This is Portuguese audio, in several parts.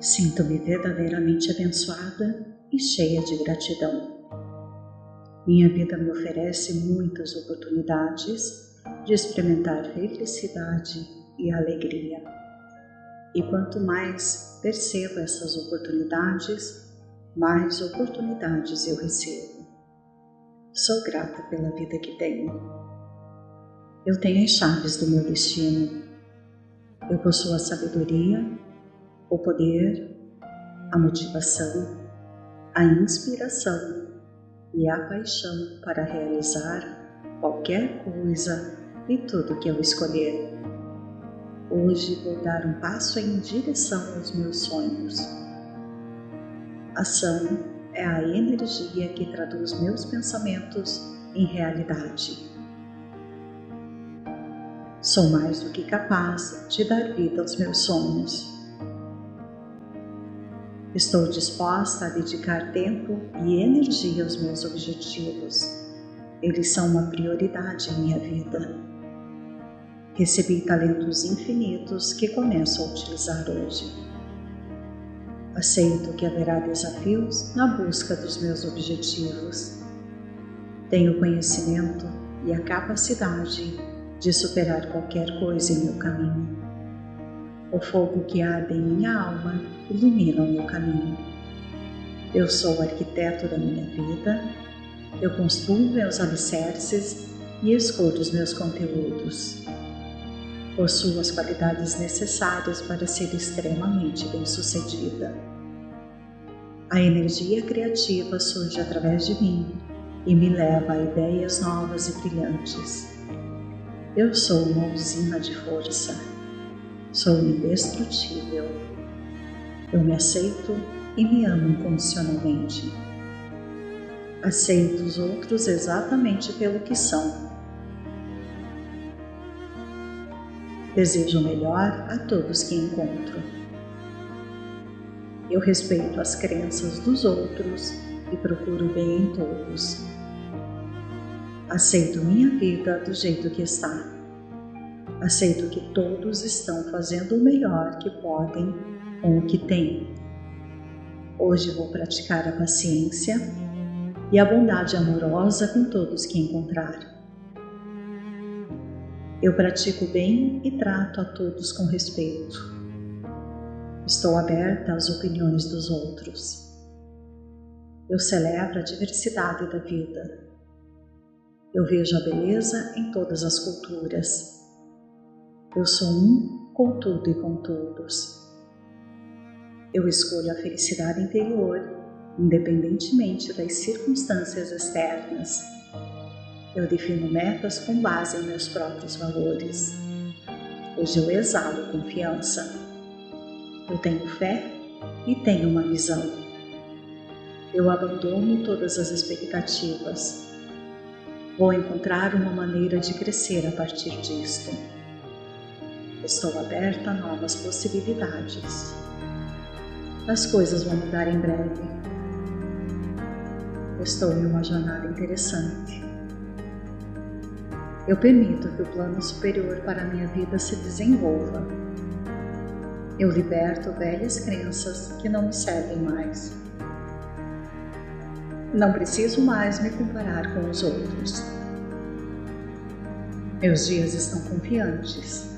Sinto-me verdadeiramente abençoada e cheia de gratidão. Minha vida me oferece muitas oportunidades de experimentar felicidade e alegria. E quanto mais percebo essas oportunidades, mais oportunidades eu recebo. Sou grata pela vida que tenho. Eu tenho as chaves do meu destino. Eu possuo a sabedoria, o poder, a motivação, a inspiração e a paixão para realizar qualquer coisa e tudo que eu escolher. Hoje vou dar um passo em direção aos meus sonhos. Ação é a energia que traduz meus pensamentos em realidade. Sou mais do que capaz de dar vida aos meus sonhos. Estou disposta a dedicar tempo e energia aos meus objetivos. Eles são uma prioridade em minha vida. Recebi talentos infinitos que começo a utilizar hoje. Aceito que haverá desafios na busca dos meus objetivos. Tenho conhecimento e a capacidade de superar qualquer coisa em meu caminho. O fogo que arde em minha alma ilumina o meu caminho. Eu sou o arquiteto da minha vida, eu construo meus alicerces e escolho os meus conteúdos. Possuo as qualidades necessárias para ser extremamente bem-sucedida. A energia criativa surge através de mim e me leva a ideias novas e brilhantes. Eu sou uma usina de força Sou indestrutível. Eu me aceito e me amo incondicionalmente. Aceito os outros exatamente pelo que são. Desejo o melhor a todos que encontro. Eu respeito as crenças dos outros e procuro o bem em todos. Aceito minha vida do jeito que está. Aceito que todos estão fazendo o melhor que podem com o que têm. Hoje vou praticar a paciência e a bondade amorosa com todos que encontrar. Eu pratico bem e trato a todos com respeito. Estou aberta às opiniões dos outros. Eu celebro a diversidade da vida. Eu vejo a beleza em todas as culturas eu sou um com tudo e com todos. Eu escolho a felicidade interior, independentemente das circunstâncias externas. Eu defino metas com base em meus próprios valores. Hoje eu exalo confiança. Eu tenho fé e tenho uma visão. Eu abandono todas as expectativas. Vou encontrar uma maneira de crescer a partir disto. Estou aberta a novas possibilidades. As coisas vão mudar em breve. Estou em uma jornada interessante. Eu permito que o plano superior para a minha vida se desenvolva. Eu liberto velhas crenças que não me servem mais. Não preciso mais me comparar com os outros. Meus dias estão confiantes.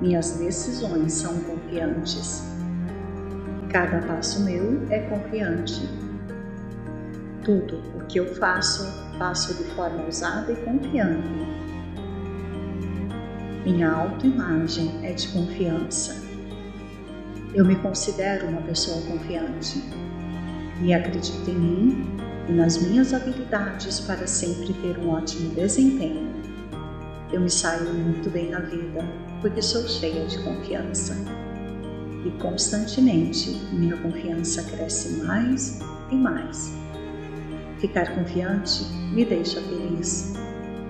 Minhas decisões são confiantes. Cada passo meu é confiante. Tudo o que eu faço, faço de forma ousada e confiante. Minha autoimagem é de confiança. Eu me considero uma pessoa confiante e acredito em mim e nas minhas habilidades para sempre ter um ótimo desempenho. Eu me saio muito bem na vida porque sou cheia de confiança. E constantemente minha confiança cresce mais e mais. Ficar confiante me deixa feliz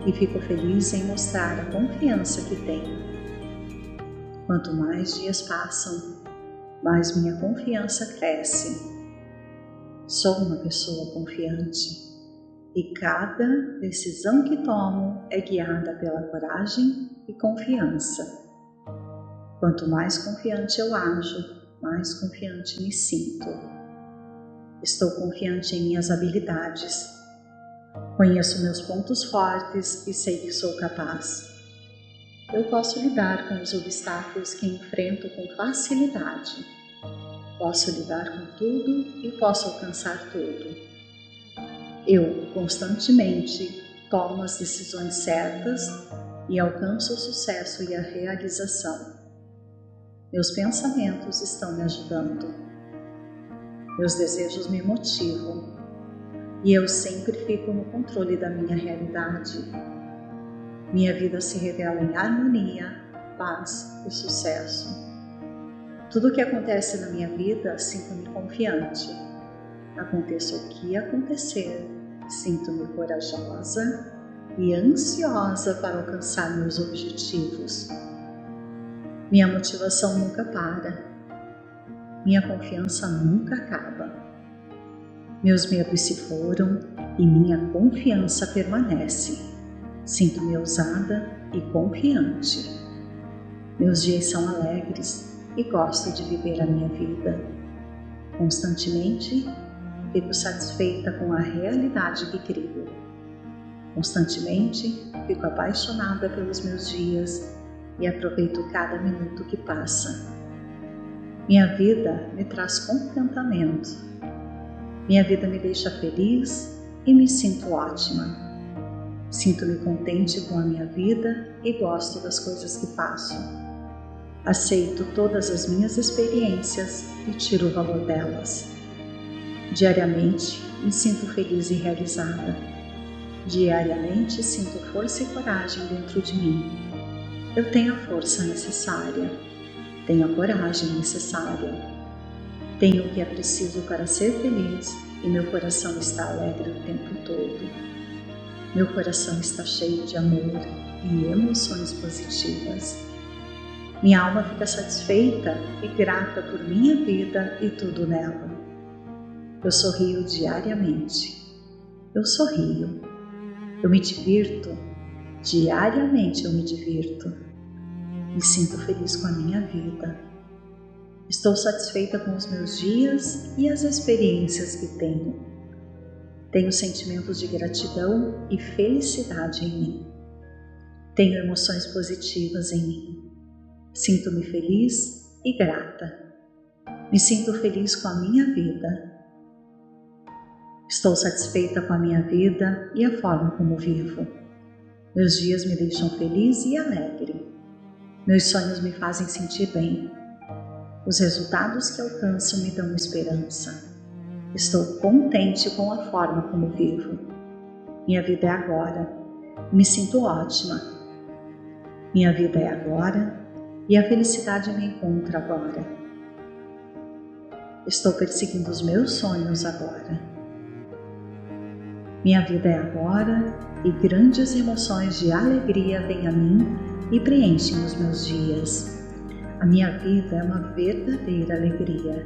e fico feliz em mostrar a confiança que tenho. Quanto mais dias passam, mais minha confiança cresce. Sou uma pessoa confiante e cada decisão que tomo é guiada pela coragem e confiança. Quanto mais confiante eu ajo, mais confiante me sinto. Estou confiante em minhas habilidades. Conheço meus pontos fortes e sei que sou capaz. Eu posso lidar com os obstáculos que enfrento com facilidade. Posso lidar com tudo e posso alcançar tudo. Eu constantemente tomo as decisões certas e alcanço o sucesso e a realização. Meus pensamentos estão me ajudando. Meus desejos me motivam e eu sempre fico no controle da minha realidade. Minha vida se revela em harmonia, paz e sucesso. Tudo o que acontece na minha vida, sinto-me confiante. Aconteça o que acontecer, sinto-me corajosa e ansiosa para alcançar meus objetivos. Minha motivação nunca para. Minha confiança nunca acaba. Meus medos se foram e minha confiança permanece. Sinto-me ousada e confiante. Meus dias são alegres e gosto de viver a minha vida. Constantemente fico satisfeita com a realidade que crio. Constantemente fico apaixonada pelos meus dias e aproveito cada minuto que passa. Minha vida me traz contentamento. Minha vida me deixa feliz e me sinto ótima. Sinto-me contente com a minha vida e gosto das coisas que faço. Aceito todas as minhas experiências e tiro o valor delas. Diariamente me sinto feliz e realizada. Diariamente sinto força e coragem dentro de mim eu tenho a força necessária, tenho a coragem necessária, tenho o que é preciso para ser feliz e meu coração está alegre o tempo todo. Meu coração está cheio de amor e emoções positivas. Minha alma fica satisfeita e grata por minha vida e tudo nela. Eu sorrio diariamente. Eu sorrio. Eu me divirto Diariamente eu me divirto. Me sinto feliz com a minha vida. Estou satisfeita com os meus dias e as experiências que tenho. Tenho sentimentos de gratidão e felicidade em mim. Tenho emoções positivas em mim. Sinto-me feliz e grata. Me sinto feliz com a minha vida. Estou satisfeita com a minha vida e a forma como vivo. Meus dias me deixam feliz e alegre. Meus sonhos me fazem sentir bem. Os resultados que alcanço me dão esperança. Estou contente com a forma como vivo. Minha vida é agora. Me sinto ótima. Minha vida é agora e a felicidade me encontra agora. Estou perseguindo os meus sonhos agora. Minha vida é agora e grandes emoções de alegria vêm a mim e preenchem os meus dias. A minha vida é uma verdadeira alegria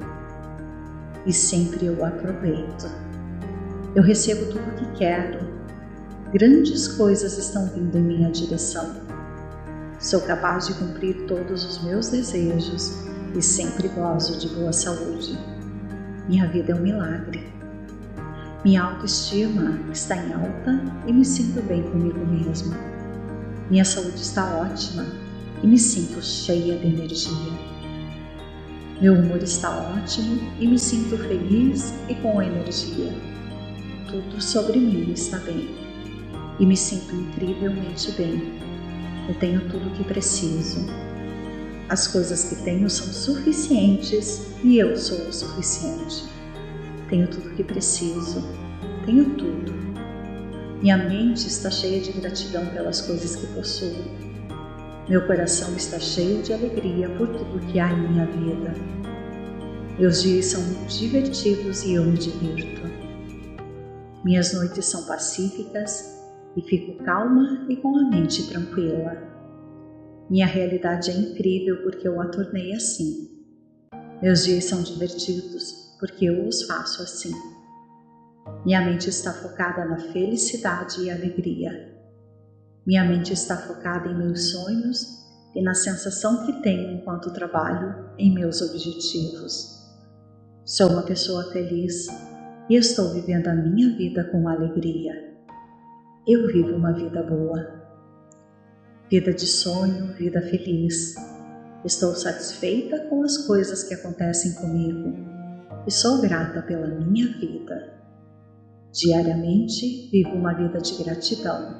e sempre eu aproveito. Eu recebo tudo o que quero. Grandes coisas estão vindo em minha direção. Sou capaz de cumprir todos os meus desejos e sempre gozo de boa saúde. Minha vida é um milagre. Minha autoestima está em alta e me sinto bem comigo mesma. Minha saúde está ótima e me sinto cheia de energia. Meu humor está ótimo e me sinto feliz e com energia. Tudo sobre mim está bem e me sinto incrivelmente bem. Eu tenho tudo o que preciso. As coisas que tenho são suficientes e eu sou o suficiente. Tenho tudo o que preciso. Tenho tudo. Minha mente está cheia de gratidão pelas coisas que possuo. Meu coração está cheio de alegria por tudo que há em minha vida. Meus dias são divertidos e eu me divirto. Minhas noites são pacíficas e fico calma e com a mente tranquila. Minha realidade é incrível porque eu a tornei assim. Meus dias são divertidos porque eu os faço assim. Minha mente está focada na felicidade e alegria. Minha mente está focada em meus sonhos e na sensação que tenho enquanto trabalho em meus objetivos. Sou uma pessoa feliz e estou vivendo a minha vida com alegria. Eu vivo uma vida boa. Vida de sonho, vida feliz. Estou satisfeita com as coisas que acontecem comigo e sou grata pela minha vida. Diariamente vivo uma vida de gratidão.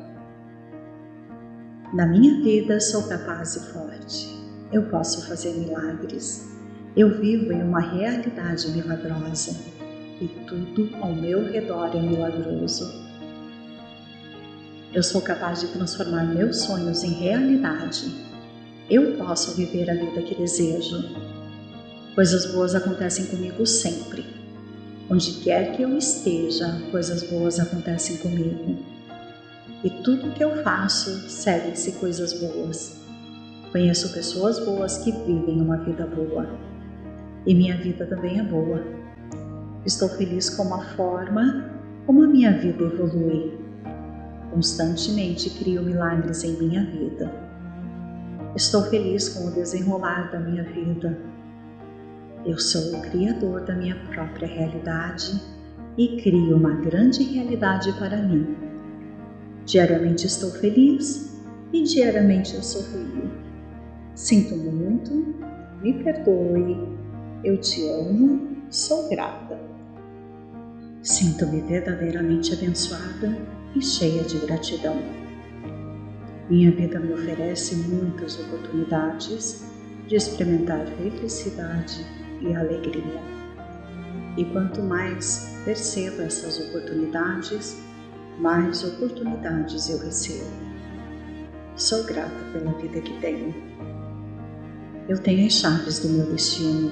Na minha vida sou capaz e forte. Eu posso fazer milagres. Eu vivo em uma realidade milagrosa e tudo ao meu redor é milagroso. Eu sou capaz de transformar meus sonhos em realidade. Eu posso viver a vida que desejo. Coisas boas acontecem comigo sempre. Onde quer que eu esteja, coisas boas acontecem comigo. E tudo que eu faço segue-se coisas boas. Conheço pessoas boas que vivem uma vida boa. E minha vida também é boa. Estou feliz com a forma como a minha vida evolui. Constantemente crio milagres em minha vida. Estou feliz com o desenrolar da minha vida. Eu sou o criador da minha própria realidade e crio uma grande realidade para mim. Diariamente estou feliz e diariamente eu sorrio. Sinto muito, me perdoe, eu te amo, sou grata. Sinto-me verdadeiramente abençoada e cheia de gratidão. Minha vida me oferece muitas oportunidades de experimentar felicidade e alegria. E quanto mais percebo essas oportunidades, mais oportunidades eu recebo. Sou grata pela vida que tenho. Eu tenho as chaves do meu destino.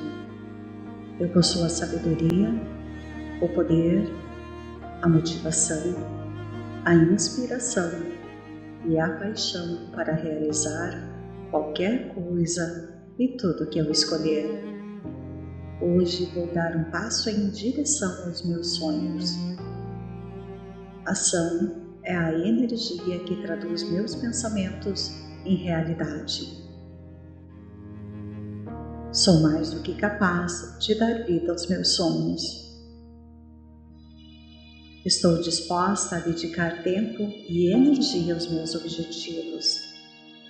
Eu possuo a sabedoria o poder, a motivação, a inspiração e a paixão para realizar qualquer coisa e tudo que eu escolher. Hoje vou dar um passo em direção aos meus sonhos. Ação é a energia que traduz meus pensamentos em realidade. Sou mais do que capaz de dar vida aos meus sonhos. Estou disposta a dedicar tempo e energia aos meus objetivos.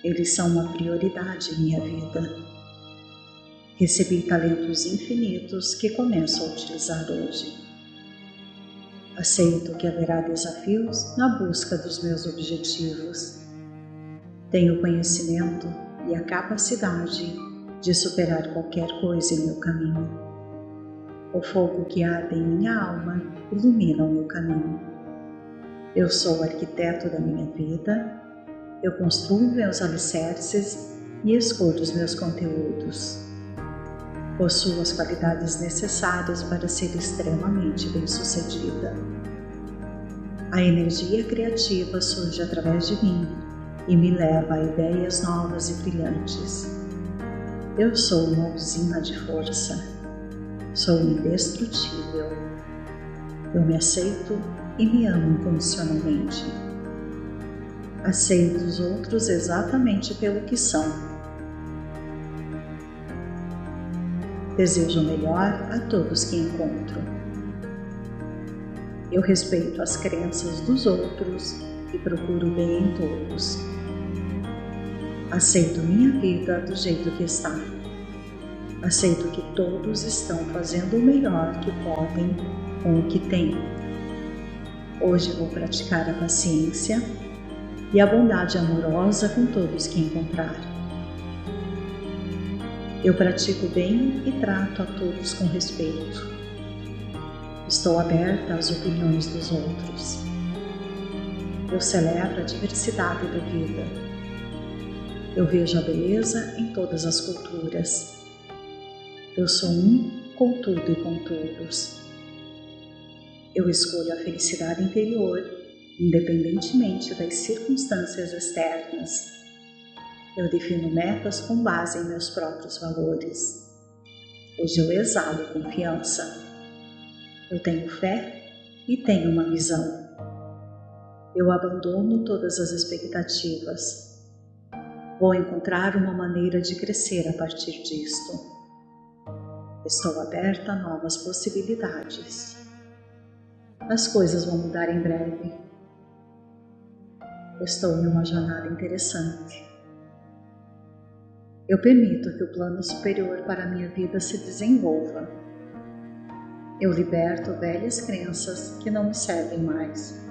Eles são uma prioridade em minha vida. Recebi talentos infinitos que começo a utilizar hoje. Aceito que haverá desafios na busca dos meus objetivos. Tenho conhecimento e a capacidade de superar qualquer coisa em meu caminho. O fogo que arde em minha alma ilumina o meu caminho. Eu sou o arquiteto da minha vida, eu construo meus alicerces e escolho os meus conteúdos. Possuo as qualidades necessárias para ser extremamente bem-sucedida. A energia criativa surge através de mim e me leva a ideias novas e brilhantes. Eu sou uma usina de força Sou indestrutível. Eu me aceito e me amo incondicionalmente. Aceito os outros exatamente pelo que são. Desejo o melhor a todos que encontro. Eu respeito as crenças dos outros e procuro o bem em todos. Aceito minha vida do jeito que está. Aceito que todos estão fazendo o melhor que podem com o que têm. Hoje vou praticar a paciência e a bondade amorosa com todos que encontrar. Eu pratico bem e trato a todos com respeito. Estou aberta às opiniões dos outros. Eu celebro a diversidade da vida. Eu vejo a beleza em todas as culturas eu sou um com tudo e com todos. Eu escolho a felicidade interior, independentemente das circunstâncias externas. Eu defino metas com base em meus próprios valores. Hoje eu exalo confiança. Eu tenho fé e tenho uma visão. Eu abandono todas as expectativas. Vou encontrar uma maneira de crescer a partir disto. Estou aberta a novas possibilidades. As coisas vão mudar em breve. Estou em uma jornada interessante. Eu permito que o plano superior para a minha vida se desenvolva. Eu liberto velhas crenças que não me servem mais.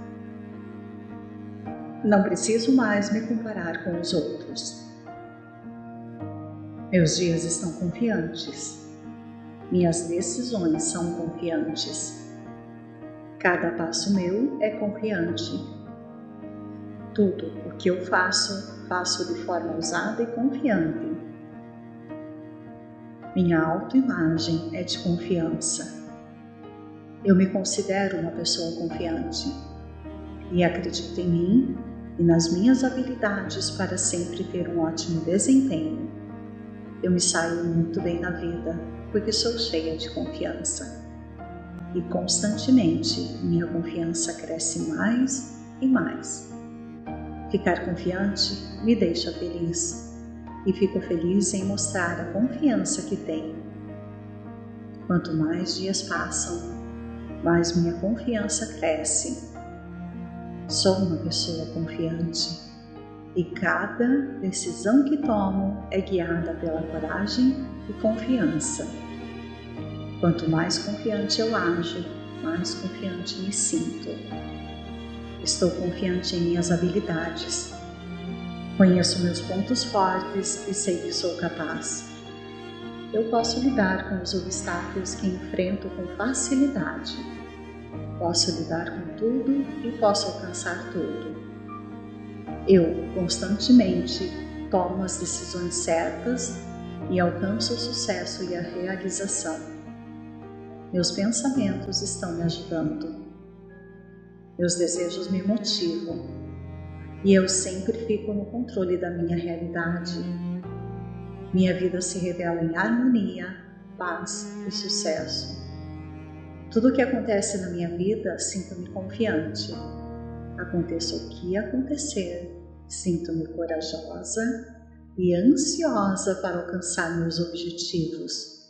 Não preciso mais me comparar com os outros. Meus dias estão confiantes. Minhas decisões são confiantes. Cada passo meu é confiante. Tudo o que eu faço, faço de forma ousada e confiante. Minha autoimagem é de confiança. Eu me considero uma pessoa confiante e acredito em mim e nas minhas habilidades para sempre ter um ótimo desempenho. Eu me saio muito bem na vida porque sou cheia de confiança. E constantemente minha confiança cresce mais e mais. Ficar confiante me deixa feliz e fico feliz em mostrar a confiança que tenho. Quanto mais dias passam, mais minha confiança cresce Sou uma pessoa confiante e cada decisão que tomo é guiada pela coragem e confiança. Quanto mais confiante eu ajo, mais confiante me sinto. Estou confiante em minhas habilidades. Conheço meus pontos fortes e sei que sou capaz. Eu posso lidar com os obstáculos que enfrento com facilidade Posso lidar com tudo e posso alcançar tudo. Eu constantemente tomo as decisões certas e alcanço o sucesso e a realização. Meus pensamentos estão me ajudando. Meus desejos me motivam e eu sempre fico no controle da minha realidade. Minha vida se revela em harmonia, paz e sucesso. Tudo o que acontece na minha vida, sinto-me confiante. Aconteça o que acontecer, sinto-me corajosa e ansiosa para alcançar meus objetivos.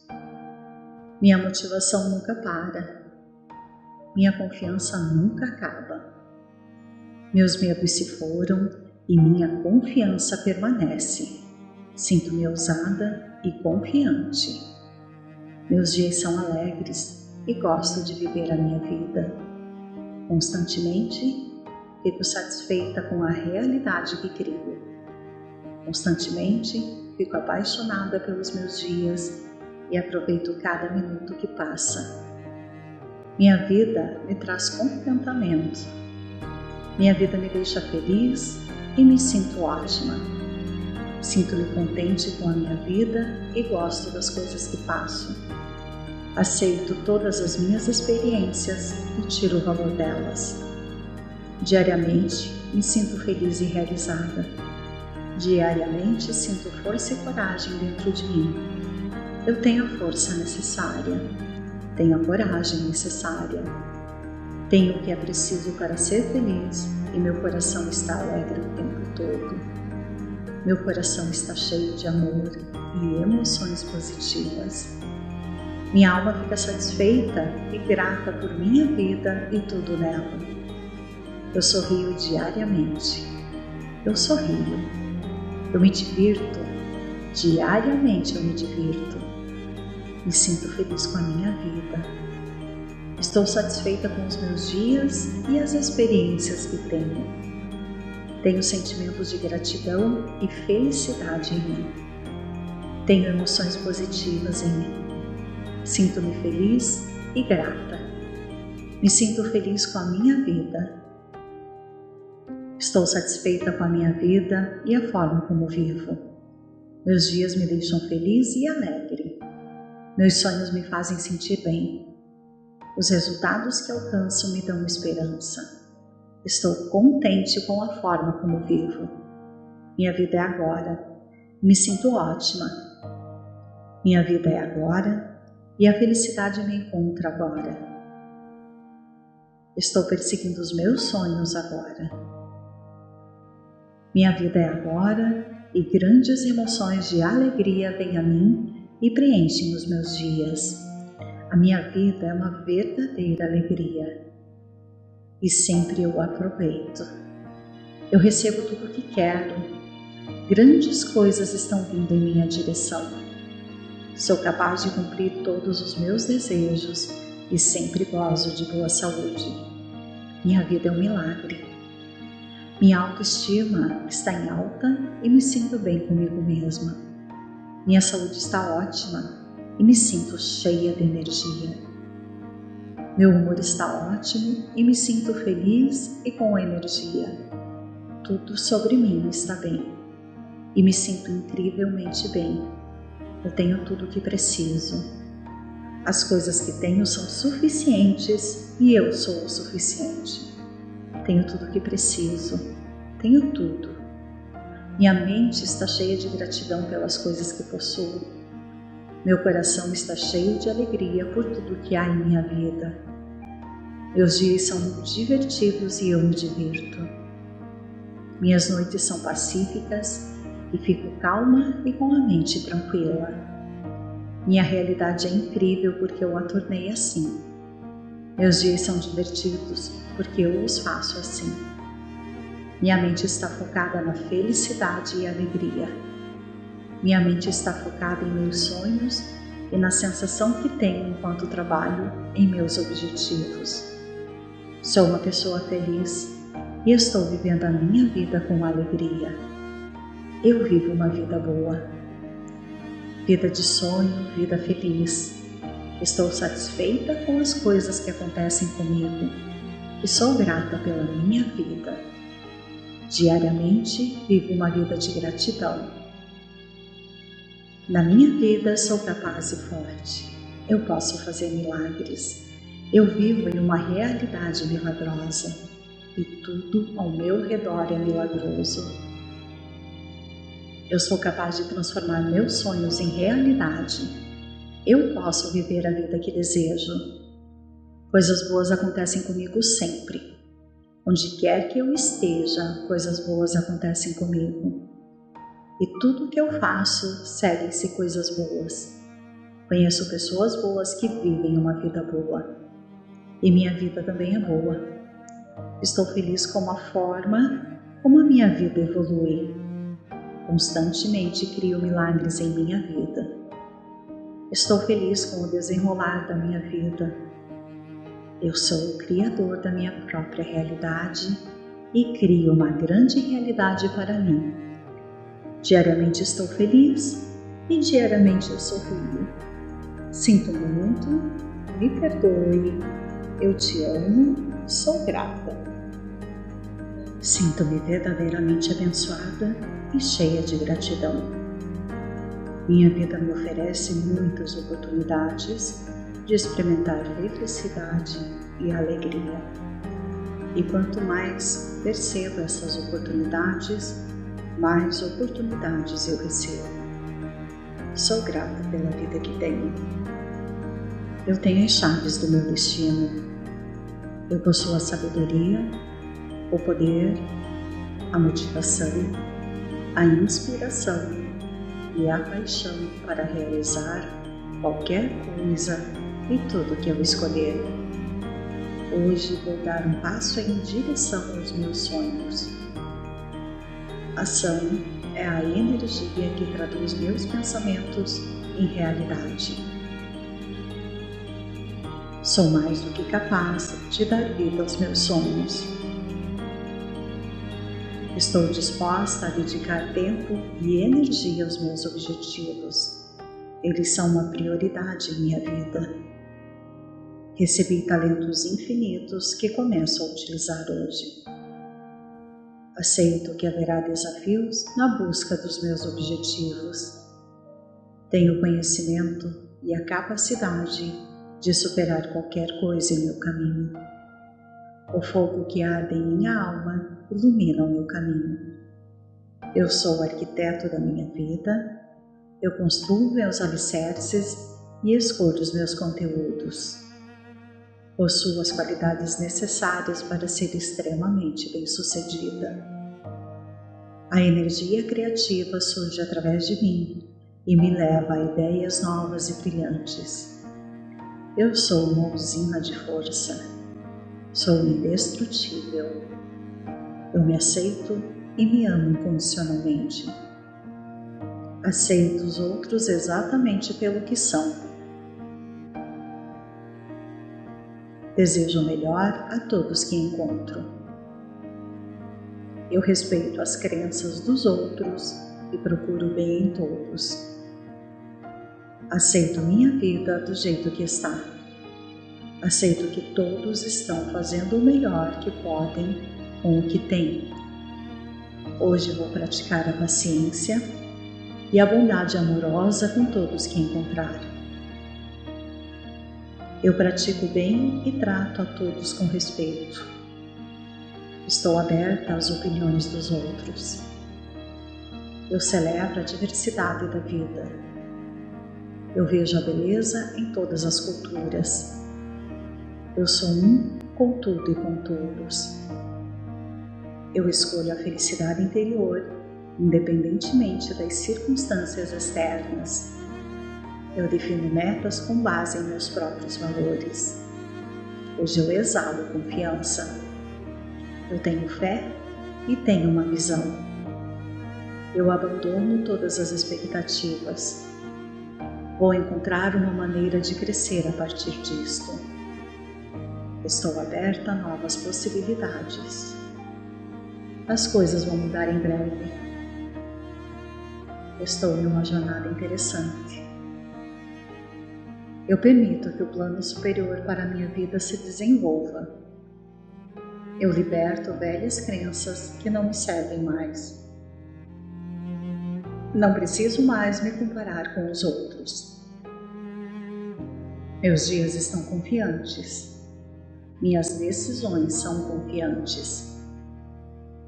Minha motivação nunca para. Minha confiança nunca acaba. Meus medos se foram e minha confiança permanece. Sinto-me ousada e confiante. Meus dias são alegres e gosto de viver a minha vida. Constantemente fico satisfeita com a realidade que crio. Constantemente fico apaixonada pelos meus dias e aproveito cada minuto que passa. Minha vida me traz contentamento. Minha vida me deixa feliz e me sinto ótima. Sinto-me contente com a minha vida e gosto das coisas que faço. Aceito todas as minhas experiências e tiro o valor delas. Diariamente me sinto feliz e realizada. Diariamente sinto força e coragem dentro de mim. Eu tenho a força necessária, tenho a coragem necessária, tenho o que é preciso para ser feliz e meu coração está alegre o tempo todo. Meu coração está cheio de amor e emoções positivas. Minha alma fica satisfeita e grata por minha vida e tudo nela. Eu sorrio diariamente. Eu sorrio. Eu me divirto. Diariamente eu me divirto. Me sinto feliz com a minha vida. Estou satisfeita com os meus dias e as experiências que tenho. Tenho sentimentos de gratidão e felicidade em mim. Tenho emoções positivas em mim. Sinto-me feliz e grata. Me sinto feliz com a minha vida. Estou satisfeita com a minha vida e a forma como vivo. Meus dias me deixam feliz e alegre. Meus sonhos me fazem sentir bem. Os resultados que alcanço me dão esperança. Estou contente com a forma como vivo. Minha vida é agora. Me sinto ótima. Minha vida é agora e a felicidade me encontra agora. Estou perseguindo os meus sonhos agora. Minha vida é agora e grandes emoções de alegria vêm a mim e preenchem os meus dias. A minha vida é uma verdadeira alegria e sempre eu aproveito. Eu recebo tudo o que quero. Grandes coisas estão vindo em minha direção. Sou capaz de cumprir todos os meus desejos e sempre gozo de boa saúde. Minha vida é um milagre. Minha autoestima está em alta e me sinto bem comigo mesma. Minha saúde está ótima e me sinto cheia de energia. Meu humor está ótimo e me sinto feliz e com energia. Tudo sobre mim está bem e me sinto incrivelmente bem. Eu tenho tudo o que preciso. As coisas que tenho são suficientes e eu sou o suficiente. Tenho tudo o que preciso. Tenho tudo. Minha mente está cheia de gratidão pelas coisas que possuo. Meu coração está cheio de alegria por tudo que há em minha vida. Meus dias são divertidos e eu me divirto. Minhas noites são pacíficas e fico calma e com a mente tranquila. Minha realidade é incrível porque eu a tornei assim. Meus dias são divertidos porque eu os faço assim. Minha mente está focada na felicidade e alegria. Minha mente está focada em meus sonhos e na sensação que tenho enquanto trabalho em meus objetivos. Sou uma pessoa feliz e estou vivendo a minha vida com alegria. Eu vivo uma vida boa. Vida de sonho, vida feliz. Estou satisfeita com as coisas que acontecem comigo e sou grata pela minha vida. Diariamente vivo uma vida de gratidão. Na minha vida sou capaz e forte. Eu posso fazer milagres. Eu vivo em uma realidade milagrosa e tudo ao meu redor é milagroso. Eu sou capaz de transformar meus sonhos em realidade. Eu posso viver a vida que desejo. Coisas boas acontecem comigo sempre. Onde quer que eu esteja, coisas boas acontecem comigo. E tudo que eu faço segue-se coisas boas. Conheço pessoas boas que vivem uma vida boa. E minha vida também é boa. Estou feliz com a forma como a minha vida evolui. Constantemente crio milagres em minha vida. Estou feliz com o desenrolar da minha vida eu sou o criador da minha própria realidade e crio uma grande realidade para mim. Diariamente estou feliz e diariamente eu sorrio. Sinto muito, me perdoe, eu te amo, sou grata. Sinto-me verdadeiramente abençoada e cheia de gratidão. Minha vida me oferece muitas oportunidades de experimentar felicidade e alegria. E quanto mais percebo essas oportunidades, mais oportunidades eu recebo. Sou grata pela vida que tenho. Eu tenho as chaves do meu destino. Eu possuo a sabedoria, o poder, a motivação, a inspiração e a paixão para realizar qualquer coisa e tudo que eu escolher. Hoje vou dar um passo em direção aos meus sonhos. Ação é a energia que traduz meus pensamentos em realidade. Sou mais do que capaz de dar vida aos meus sonhos. Estou disposta a dedicar tempo e energia aos meus objetivos. Eles são uma prioridade em minha vida. Recebi talentos infinitos que começo a utilizar hoje. Aceito que haverá desafios na busca dos meus objetivos. Tenho conhecimento e a capacidade de superar qualquer coisa em meu caminho. O fogo que arde em minha alma ilumina o meu caminho. Eu sou o arquiteto da minha vida, eu construo meus alicerces e escolho os meus conteúdos possuo as qualidades necessárias para ser extremamente bem-sucedida. A energia criativa surge através de mim e me leva a ideias novas e brilhantes. Eu sou uma usina de força. Sou indestrutível. Eu me aceito e me amo incondicionalmente. Aceito os outros exatamente pelo que são. Desejo o melhor a todos que encontro. Eu respeito as crenças dos outros e procuro o bem em todos. Aceito minha vida do jeito que está. Aceito que todos estão fazendo o melhor que podem com o que têm. Hoje vou praticar a paciência e a bondade amorosa com todos que encontrar. Eu pratico bem e trato a todos com respeito. Estou aberta às opiniões dos outros. Eu celebro a diversidade da vida. Eu vejo a beleza em todas as culturas. Eu sou um com tudo e com todos. Eu escolho a felicidade interior, independentemente das circunstâncias externas. Eu defino metas com base em meus próprios valores. Hoje eu exalo confiança eu tenho fé e tenho uma visão. Eu abandono todas as expectativas. Vou encontrar uma maneira de crescer a partir disto. Estou aberta a novas possibilidades. As coisas vão mudar em breve. Estou em uma jornada interessante. Eu permito que o plano superior para a minha vida se desenvolva eu liberto velhas crenças que não me servem mais. Não preciso mais me comparar com os outros. Meus dias estão confiantes. Minhas decisões são confiantes.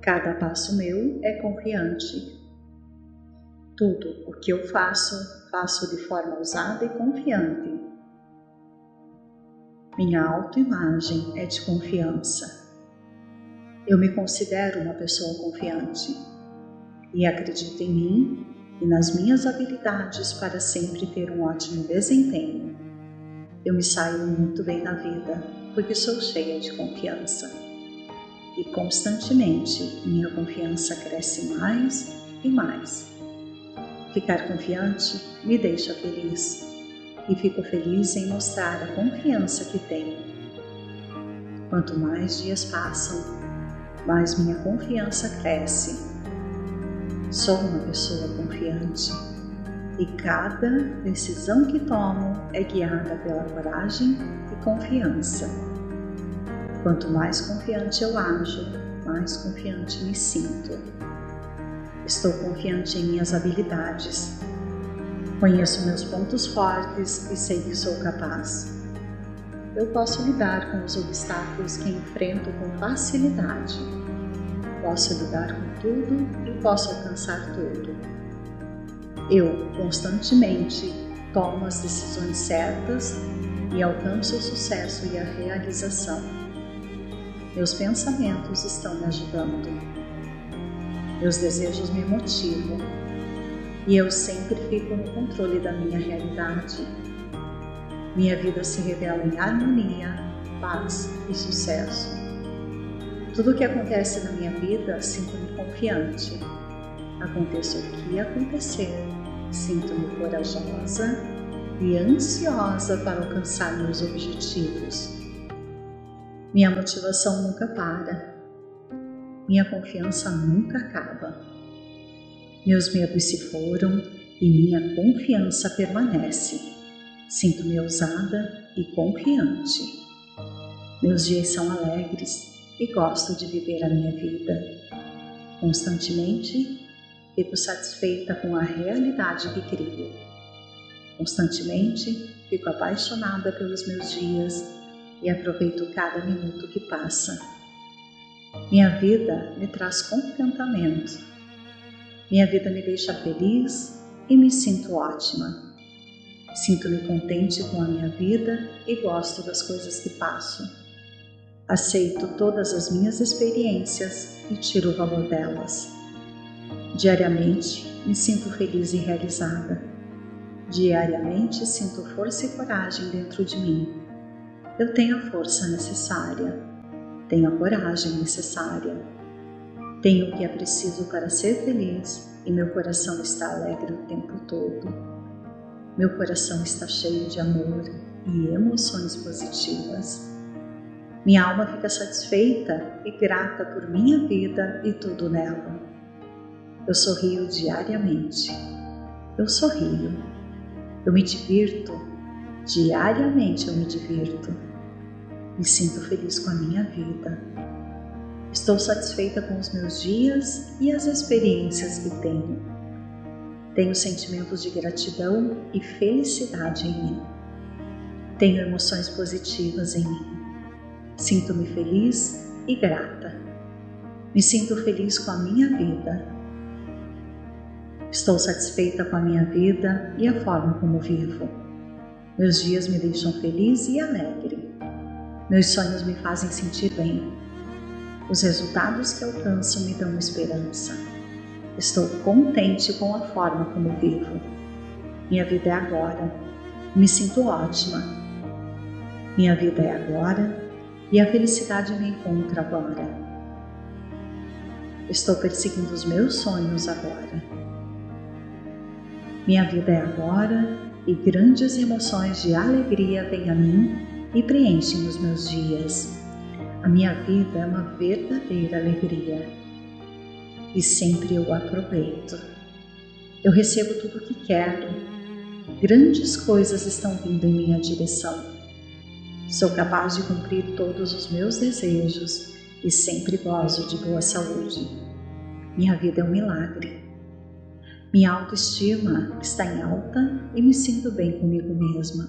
Cada passo meu é confiante. Tudo o que eu faço, faço de forma ousada e confiante. Minha autoimagem é de confiança. Eu me considero uma pessoa confiante e acredito em mim e nas minhas habilidades para sempre ter um ótimo desempenho. Eu me saio muito bem na vida porque sou cheia de confiança. E constantemente minha confiança cresce mais e mais. Ficar confiante me deixa feliz e fico feliz em mostrar a confiança que tenho. Quanto mais dias passam, mais minha confiança cresce. Sou uma pessoa confiante e cada decisão que tomo é guiada pela coragem e confiança. Quanto mais confiante eu ajo, mais confiante me sinto. Estou confiante em minhas habilidades. Conheço meus pontos fortes e sei que sou capaz eu posso lidar com os obstáculos que enfrento com facilidade. Posso lidar com tudo e posso alcançar tudo. Eu constantemente tomo as decisões certas e alcanço o sucesso e a realização. Meus pensamentos estão me ajudando. Meus desejos me motivam e eu sempre fico no controle da minha realidade minha vida se revela em harmonia, paz e sucesso. Tudo o que acontece na minha vida, sinto-me confiante. Aconteça o que acontecer, sinto-me corajosa e ansiosa para alcançar meus objetivos. Minha motivação nunca para. Minha confiança nunca acaba. Meus medos se foram e minha confiança permanece. Sinto-me ousada e confiante. Meus dias são alegres e gosto de viver a minha vida. Constantemente fico satisfeita com a realidade que crio. Constantemente fico apaixonada pelos meus dias e aproveito cada minuto que passa. Minha vida me traz contentamento. Minha vida me deixa feliz e me sinto ótima. Sinto-me contente com a minha vida e gosto das coisas que passo. Aceito todas as minhas experiências e tiro o valor delas. Diariamente me sinto feliz e realizada. Diariamente sinto força e coragem dentro de mim. Eu tenho a força necessária, tenho a coragem necessária, tenho o que é preciso para ser feliz e meu coração está alegre o tempo todo. Meu coração está cheio de amor e emoções positivas. Minha alma fica satisfeita e grata por minha vida e tudo nela. Eu sorrio diariamente. Eu sorrio. Eu me divirto. Diariamente eu me divirto. Me sinto feliz com a minha vida. Estou satisfeita com os meus dias e as experiências que tenho. Tenho sentimentos de gratidão e felicidade em mim. Tenho emoções positivas em mim. Sinto-me feliz e grata. Me sinto feliz com a minha vida. Estou satisfeita com a minha vida e a forma como vivo. Meus dias me deixam feliz e alegre. Meus sonhos me fazem sentir bem. Os resultados que alcanço me dão esperança. Estou contente com a forma como vivo. Minha vida é agora. Me sinto ótima. Minha vida é agora e a felicidade me encontra agora. Estou perseguindo os meus sonhos agora. Minha vida é agora e grandes emoções de alegria vêm a mim e preenchem os meus dias. A minha vida é uma verdadeira alegria e sempre eu aproveito. Eu recebo tudo o que quero. Grandes coisas estão vindo em minha direção. Sou capaz de cumprir todos os meus desejos e sempre gozo de boa saúde. Minha vida é um milagre. Minha autoestima está em alta e me sinto bem comigo mesma.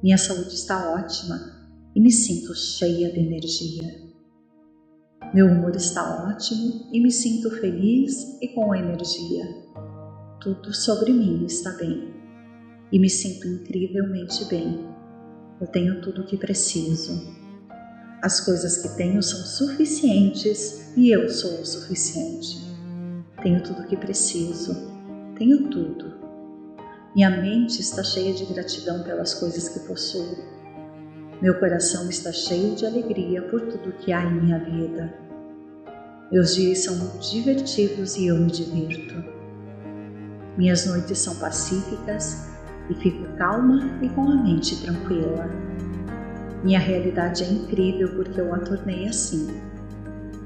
Minha saúde está ótima e me sinto cheia de energia. Meu humor está ótimo e me sinto feliz e com energia. Tudo sobre mim está bem e me sinto incrivelmente bem eu tenho tudo o que preciso. As coisas que tenho são suficientes e eu sou o suficiente. Tenho tudo o que preciso. Tenho tudo. Minha mente está cheia de gratidão pelas coisas que possuo. Meu coração está cheio de alegria por tudo que há em minha vida. Meus dias são divertidos e eu me divirto. Minhas noites são pacíficas e fico calma e com a mente tranquila. Minha realidade é incrível porque eu a tornei assim.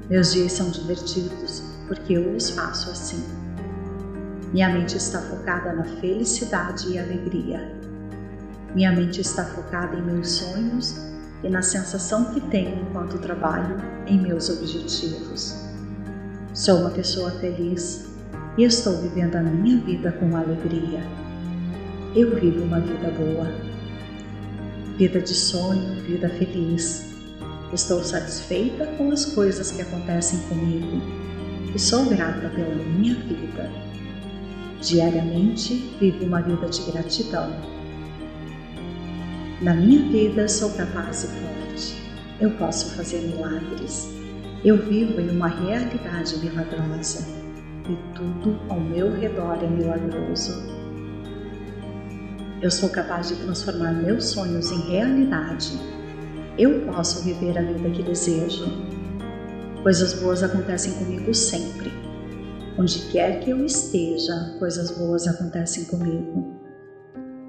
Meus dias são divertidos porque eu os faço assim. Minha mente está focada na felicidade e alegria. Minha mente está focada em meus sonhos e na sensação que tenho enquanto trabalho em meus objetivos. Sou uma pessoa feliz e estou vivendo a minha vida com alegria eu vivo uma vida boa, vida de sonho, vida feliz. Estou satisfeita com as coisas que acontecem comigo e sou grata pela minha vida. Diariamente vivo uma vida de gratidão. Na minha vida sou capaz e forte. Eu posso fazer milagres. Eu vivo em uma realidade milagrosa e tudo ao meu redor é milagroso. Eu sou capaz de transformar meus sonhos em realidade. Eu posso viver a vida que desejo. Coisas boas acontecem comigo sempre. Onde quer que eu esteja, coisas boas acontecem comigo.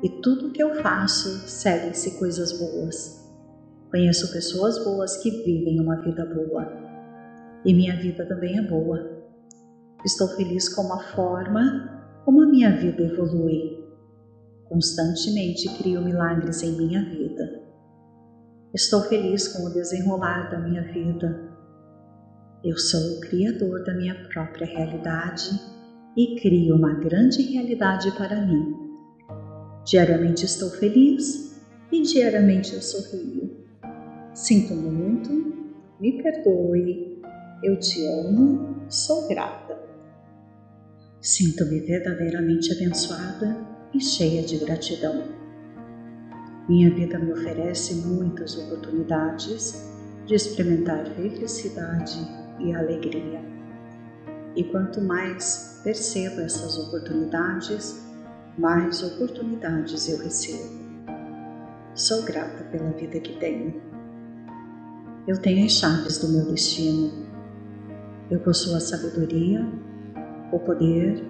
E tudo que eu faço segue-se coisas boas. Conheço pessoas boas que vivem uma vida boa. E minha vida também é boa. Estou feliz com a forma como a minha vida evolui. Constantemente crio milagres em minha vida. Estou feliz com o desenrolar da minha vida. Eu sou o Criador da minha própria realidade e crio uma grande realidade para mim. Diariamente estou feliz e diariamente eu sorrio. Sinto muito, me perdoe, eu te amo, sou grata. Sinto-me verdadeiramente abençoada e cheia de gratidão. Minha vida me oferece muitas oportunidades de experimentar felicidade e alegria. E quanto mais percebo essas oportunidades, mais oportunidades eu recebo. Sou grata pela vida que tenho. Eu tenho as chaves do meu destino. Eu possuo a sabedoria, o poder,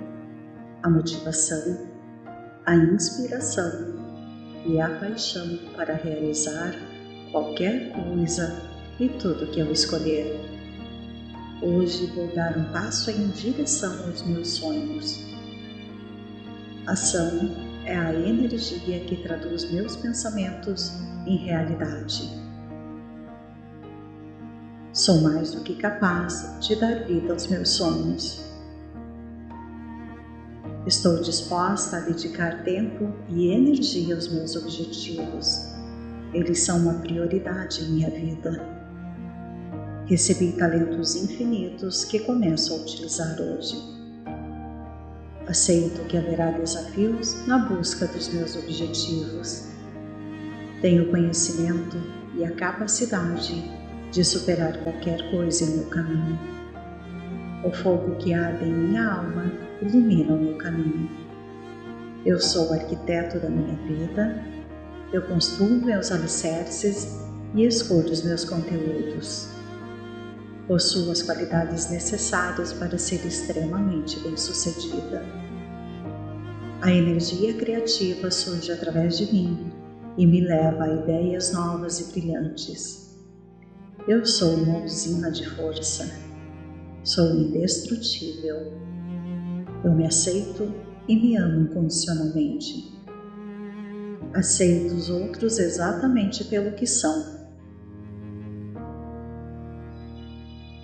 a motivação, a inspiração e a paixão para realizar qualquer coisa e tudo que eu escolher. Hoje vou dar um passo em direção aos meus sonhos. Ação é a energia que traduz meus pensamentos em realidade. Sou mais do que capaz de dar vida aos meus sonhos. Estou disposta a dedicar tempo e energia aos meus objetivos. Eles são uma prioridade em minha vida. Recebi talentos infinitos que começo a utilizar hoje. Aceito que haverá desafios na busca dos meus objetivos. Tenho conhecimento e a capacidade de superar qualquer coisa em meu caminho. O fogo que arde em minha alma ilumina o meu caminho. Eu sou o arquiteto da minha vida, eu construo meus alicerces e escolho os meus conteúdos. Possuo as qualidades necessárias para ser extremamente bem-sucedida. A energia criativa surge através de mim e me leva a ideias novas e brilhantes. Eu sou uma usina de força. Sou indestrutível. Eu me aceito e me amo incondicionalmente. Aceito os outros exatamente pelo que são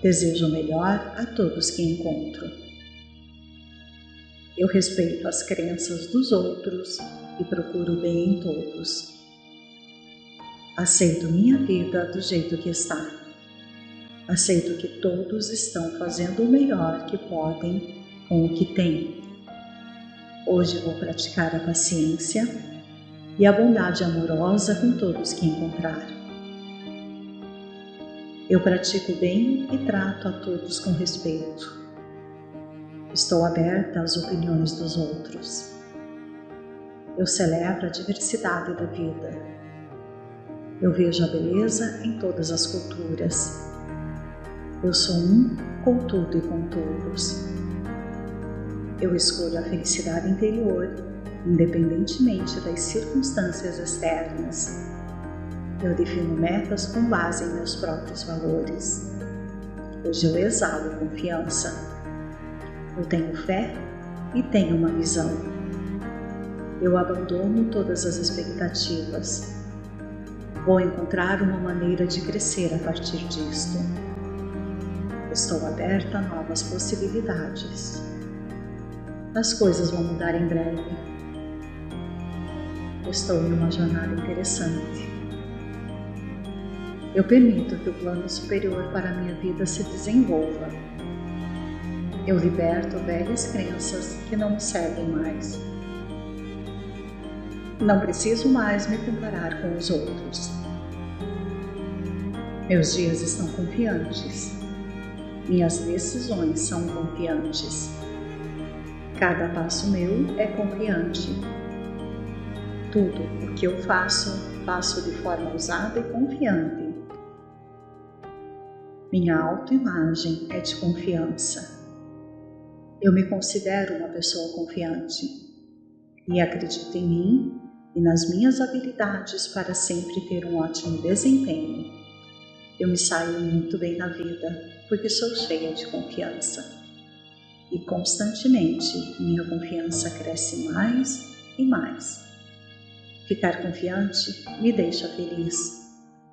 Desejo o melhor a todos que encontro. Eu respeito as crenças dos outros e procuro o bem em todos. Aceito minha vida do jeito que está. Aceito que todos estão fazendo o melhor que podem com o que têm. Hoje vou praticar a paciência e a bondade amorosa com todos que encontrar. Eu pratico bem e trato a todos com respeito. Estou aberta às opiniões dos outros. Eu celebro a diversidade da vida. Eu vejo a beleza em todas as culturas. Eu sou um com tudo e com todos. Eu escolho a felicidade interior, independentemente das circunstâncias externas. Eu defino metas com base em meus próprios valores. Hoje eu exalo confiança. Eu tenho fé e tenho uma visão. Eu abandono todas as expectativas. Vou encontrar uma maneira de crescer a partir disto. Estou aberta a novas possibilidades. As coisas vão mudar em breve. Estou em uma jornada interessante. Eu permito que o plano superior para a minha vida se desenvolva. Eu liberto velhas crenças que não me servem mais. Não preciso mais me comparar com os outros. Meus dias estão confiantes. Minhas decisões são confiantes. Cada passo meu é confiante. Tudo o que eu faço, faço de forma ousada e confiante minha autoimagem é de confiança. Eu me considero uma pessoa confiante e acredito em mim e nas minhas habilidades para sempre ter um ótimo desempenho. Eu me saio muito bem na vida porque sou cheia de confiança. E constantemente minha confiança cresce mais e mais. Ficar confiante me deixa feliz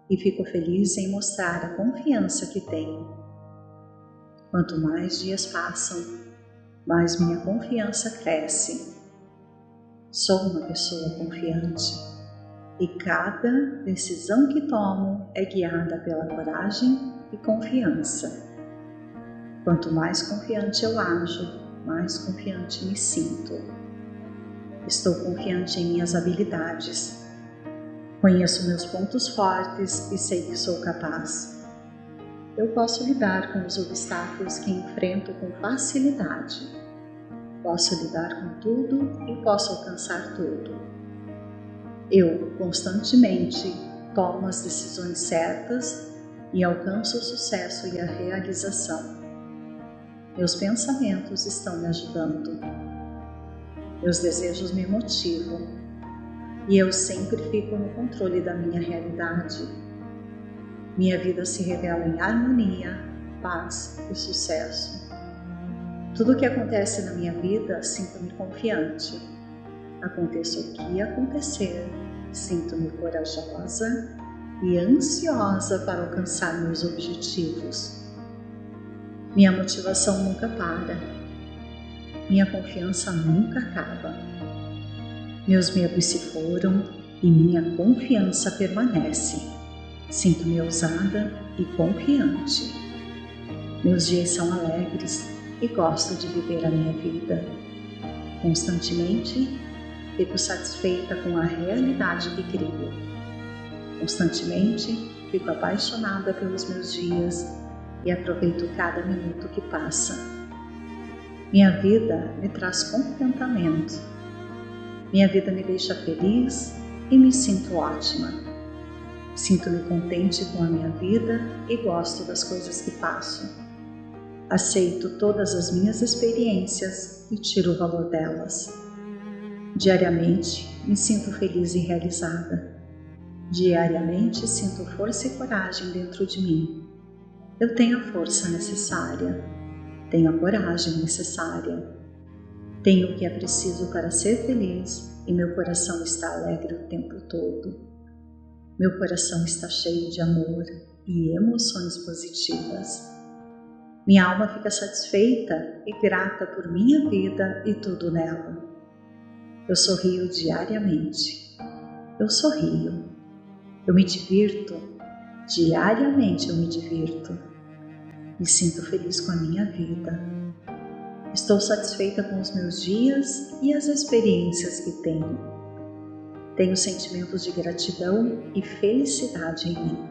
e fico feliz em mostrar a confiança que tenho. Quanto mais dias passam, mais minha confiança cresce. Sou uma pessoa confiante e cada decisão que tomo é guiada pela coragem e confiança. Quanto mais confiante eu ajo, mais confiante me sinto. Estou confiante em minhas habilidades Conheço meus pontos fortes e sei que sou capaz. Eu posso lidar com os obstáculos que enfrento com facilidade. Posso lidar com tudo e posso alcançar tudo. Eu constantemente tomo as decisões certas e alcanço o sucesso e a realização. Meus pensamentos estão me ajudando. Meus desejos me motivam e eu sempre fico no controle da minha realidade. Minha vida se revela em harmonia, paz e sucesso. Tudo o que acontece na minha vida, sinto-me confiante. Aconteça o que acontecer, sinto-me corajosa e ansiosa para alcançar meus objetivos. Minha motivação nunca para. Minha confiança nunca acaba. Meus medos se foram e minha confiança permanece. Sinto-me ousada e confiante. Meus dias são alegres e gosto de viver a minha vida. Constantemente fico satisfeita com a realidade que crio. Constantemente fico apaixonada pelos meus dias e aproveito cada minuto que passa. Minha vida me traz contentamento. Minha vida me deixa feliz e me sinto ótima. Sinto-me contente com a minha vida e gosto das coisas que faço. Aceito todas as minhas experiências e tiro o valor delas. Diariamente me sinto feliz e realizada. Diariamente sinto força e coragem dentro de mim eu tenho a força necessária, tenho a coragem necessária, tenho o que é preciso para ser feliz e meu coração está alegre o tempo todo. Meu coração está cheio de amor e emoções positivas. Minha alma fica satisfeita e grata por minha vida e tudo nela. Eu sorrio diariamente. Eu sorrio. Eu me divirto Diariamente eu me divirto. Me sinto feliz com a minha vida. Estou satisfeita com os meus dias e as experiências que tenho. Tenho sentimentos de gratidão e felicidade em mim.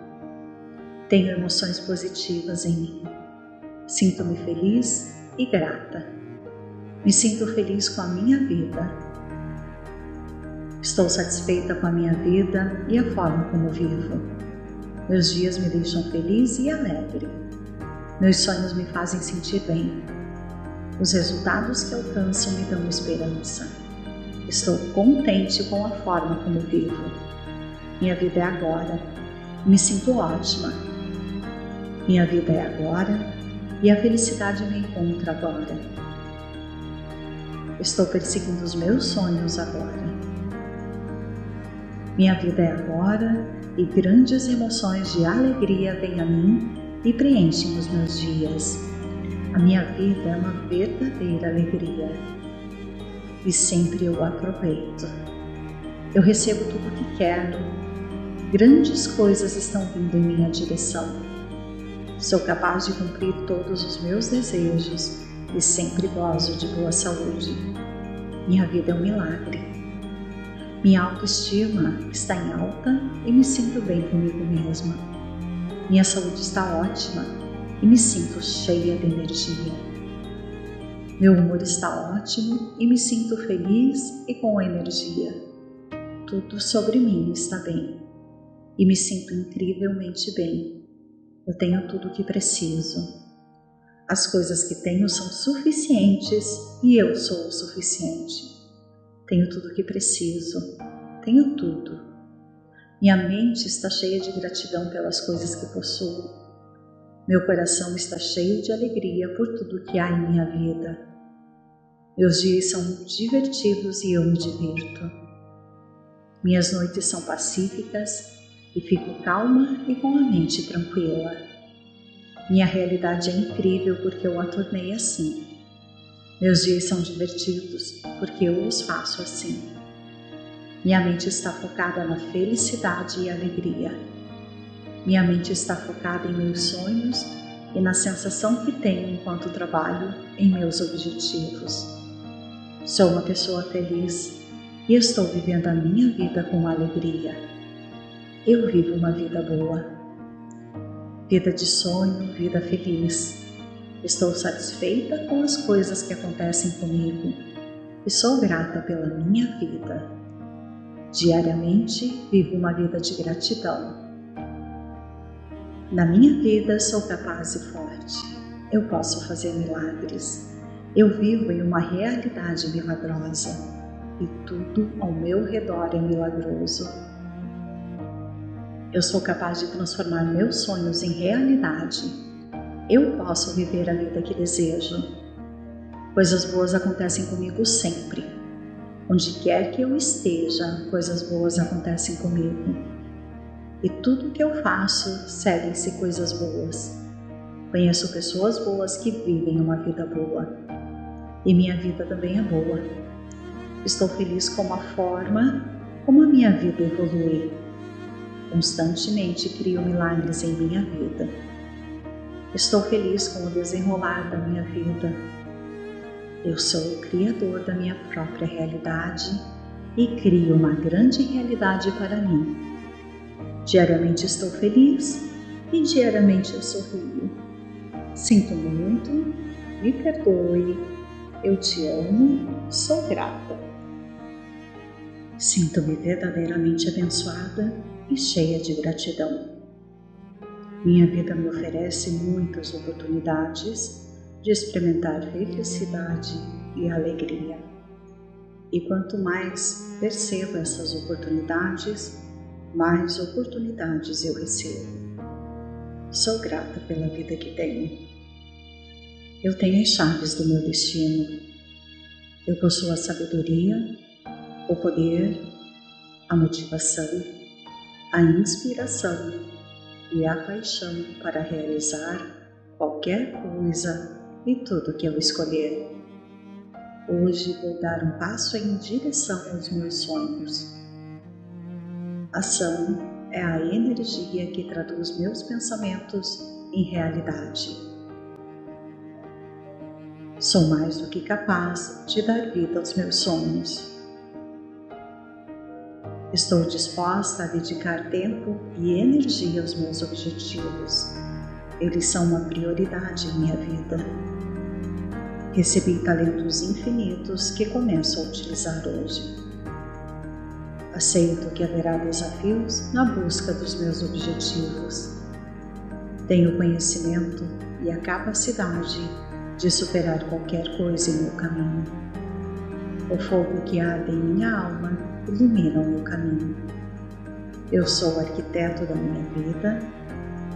Tenho emoções positivas em mim. Sinto-me feliz e grata. Me sinto feliz com a minha vida. Estou satisfeita com a minha vida e a forma como vivo. Meus dias me deixam feliz e alegre. Meus sonhos me fazem sentir bem. Os resultados que alcanço me dão esperança. Estou contente com a forma como vivo. Minha vida é agora. Me sinto ótima. Minha vida é agora e a felicidade me encontra agora. Estou perseguindo os meus sonhos agora. Minha vida é agora e grandes emoções de alegria vêm a mim e preenchem os meus dias. A minha vida é uma verdadeira alegria e sempre eu aproveito. Eu recebo tudo o que quero. Grandes coisas estão vindo em minha direção. Sou capaz de cumprir todos os meus desejos e sempre gozo de boa saúde. Minha vida é um milagre. Minha autoestima está em alta e me sinto bem comigo mesma. Minha saúde está ótima e me sinto cheia de energia. Meu humor está ótimo e me sinto feliz e com energia. Tudo sobre mim está bem e me sinto incrivelmente bem. Eu tenho tudo o que preciso. As coisas que tenho são suficientes e eu sou o suficiente. Tenho tudo o que preciso. Tenho tudo. Minha mente está cheia de gratidão pelas coisas que possuo. Meu coração está cheio de alegria por tudo que há em minha vida. Meus dias são divertidos e eu me divirto. Minhas noites são pacíficas e fico calma e com a mente tranquila. Minha realidade é incrível porque eu a tornei assim. Meus dias são divertidos porque eu os faço assim. Minha mente está focada na felicidade e alegria. Minha mente está focada em meus sonhos e na sensação que tenho enquanto trabalho em meus objetivos. Sou uma pessoa feliz e estou vivendo a minha vida com alegria. Eu vivo uma vida boa. Vida de sonho, vida feliz. Estou satisfeita com as coisas que acontecem comigo e sou grata pela minha vida. Diariamente vivo uma vida de gratidão. Na minha vida sou capaz e forte. Eu posso fazer milagres. Eu vivo em uma realidade milagrosa e tudo ao meu redor é milagroso. Eu sou capaz de transformar meus sonhos em realidade. Eu posso viver a vida que desejo. Coisas boas acontecem comigo sempre. Onde quer que eu esteja, coisas boas acontecem comigo. E tudo que eu faço seguem-se coisas boas. Conheço pessoas boas que vivem uma vida boa. E minha vida também é boa. Estou feliz com a forma como a minha vida evolui. Constantemente crio milagres em minha vida. Estou feliz com o desenrolar da minha vida. Eu sou o criador da minha própria realidade e crio uma grande realidade para mim. Diariamente estou feliz e diariamente eu sorrio. Sinto muito, me perdoe, eu te amo, sou grata. Sinto-me verdadeiramente abençoada e cheia de gratidão. Minha vida me oferece muitas oportunidades de experimentar felicidade e alegria. E quanto mais percebo essas oportunidades, mais oportunidades eu recebo. Sou grata pela vida que tenho. Eu tenho as chaves do meu destino. Eu possuo a sabedoria o poder, a motivação, a inspiração e a paixão para realizar qualquer coisa e tudo que eu escolher. Hoje vou dar um passo em direção aos meus sonhos. Ação é a energia que traduz meus pensamentos em realidade. Sou mais do que capaz de dar vida aos meus sonhos. Estou disposta a dedicar tempo e energia aos meus objetivos. Eles são uma prioridade em minha vida. Recebi talentos infinitos que começo a utilizar hoje. Aceito que haverá desafios na busca dos meus objetivos. Tenho conhecimento e a capacidade de superar qualquer coisa em meu caminho. O fogo que arde em minha alma ilumina o meu caminho. Eu sou o arquiteto da minha vida,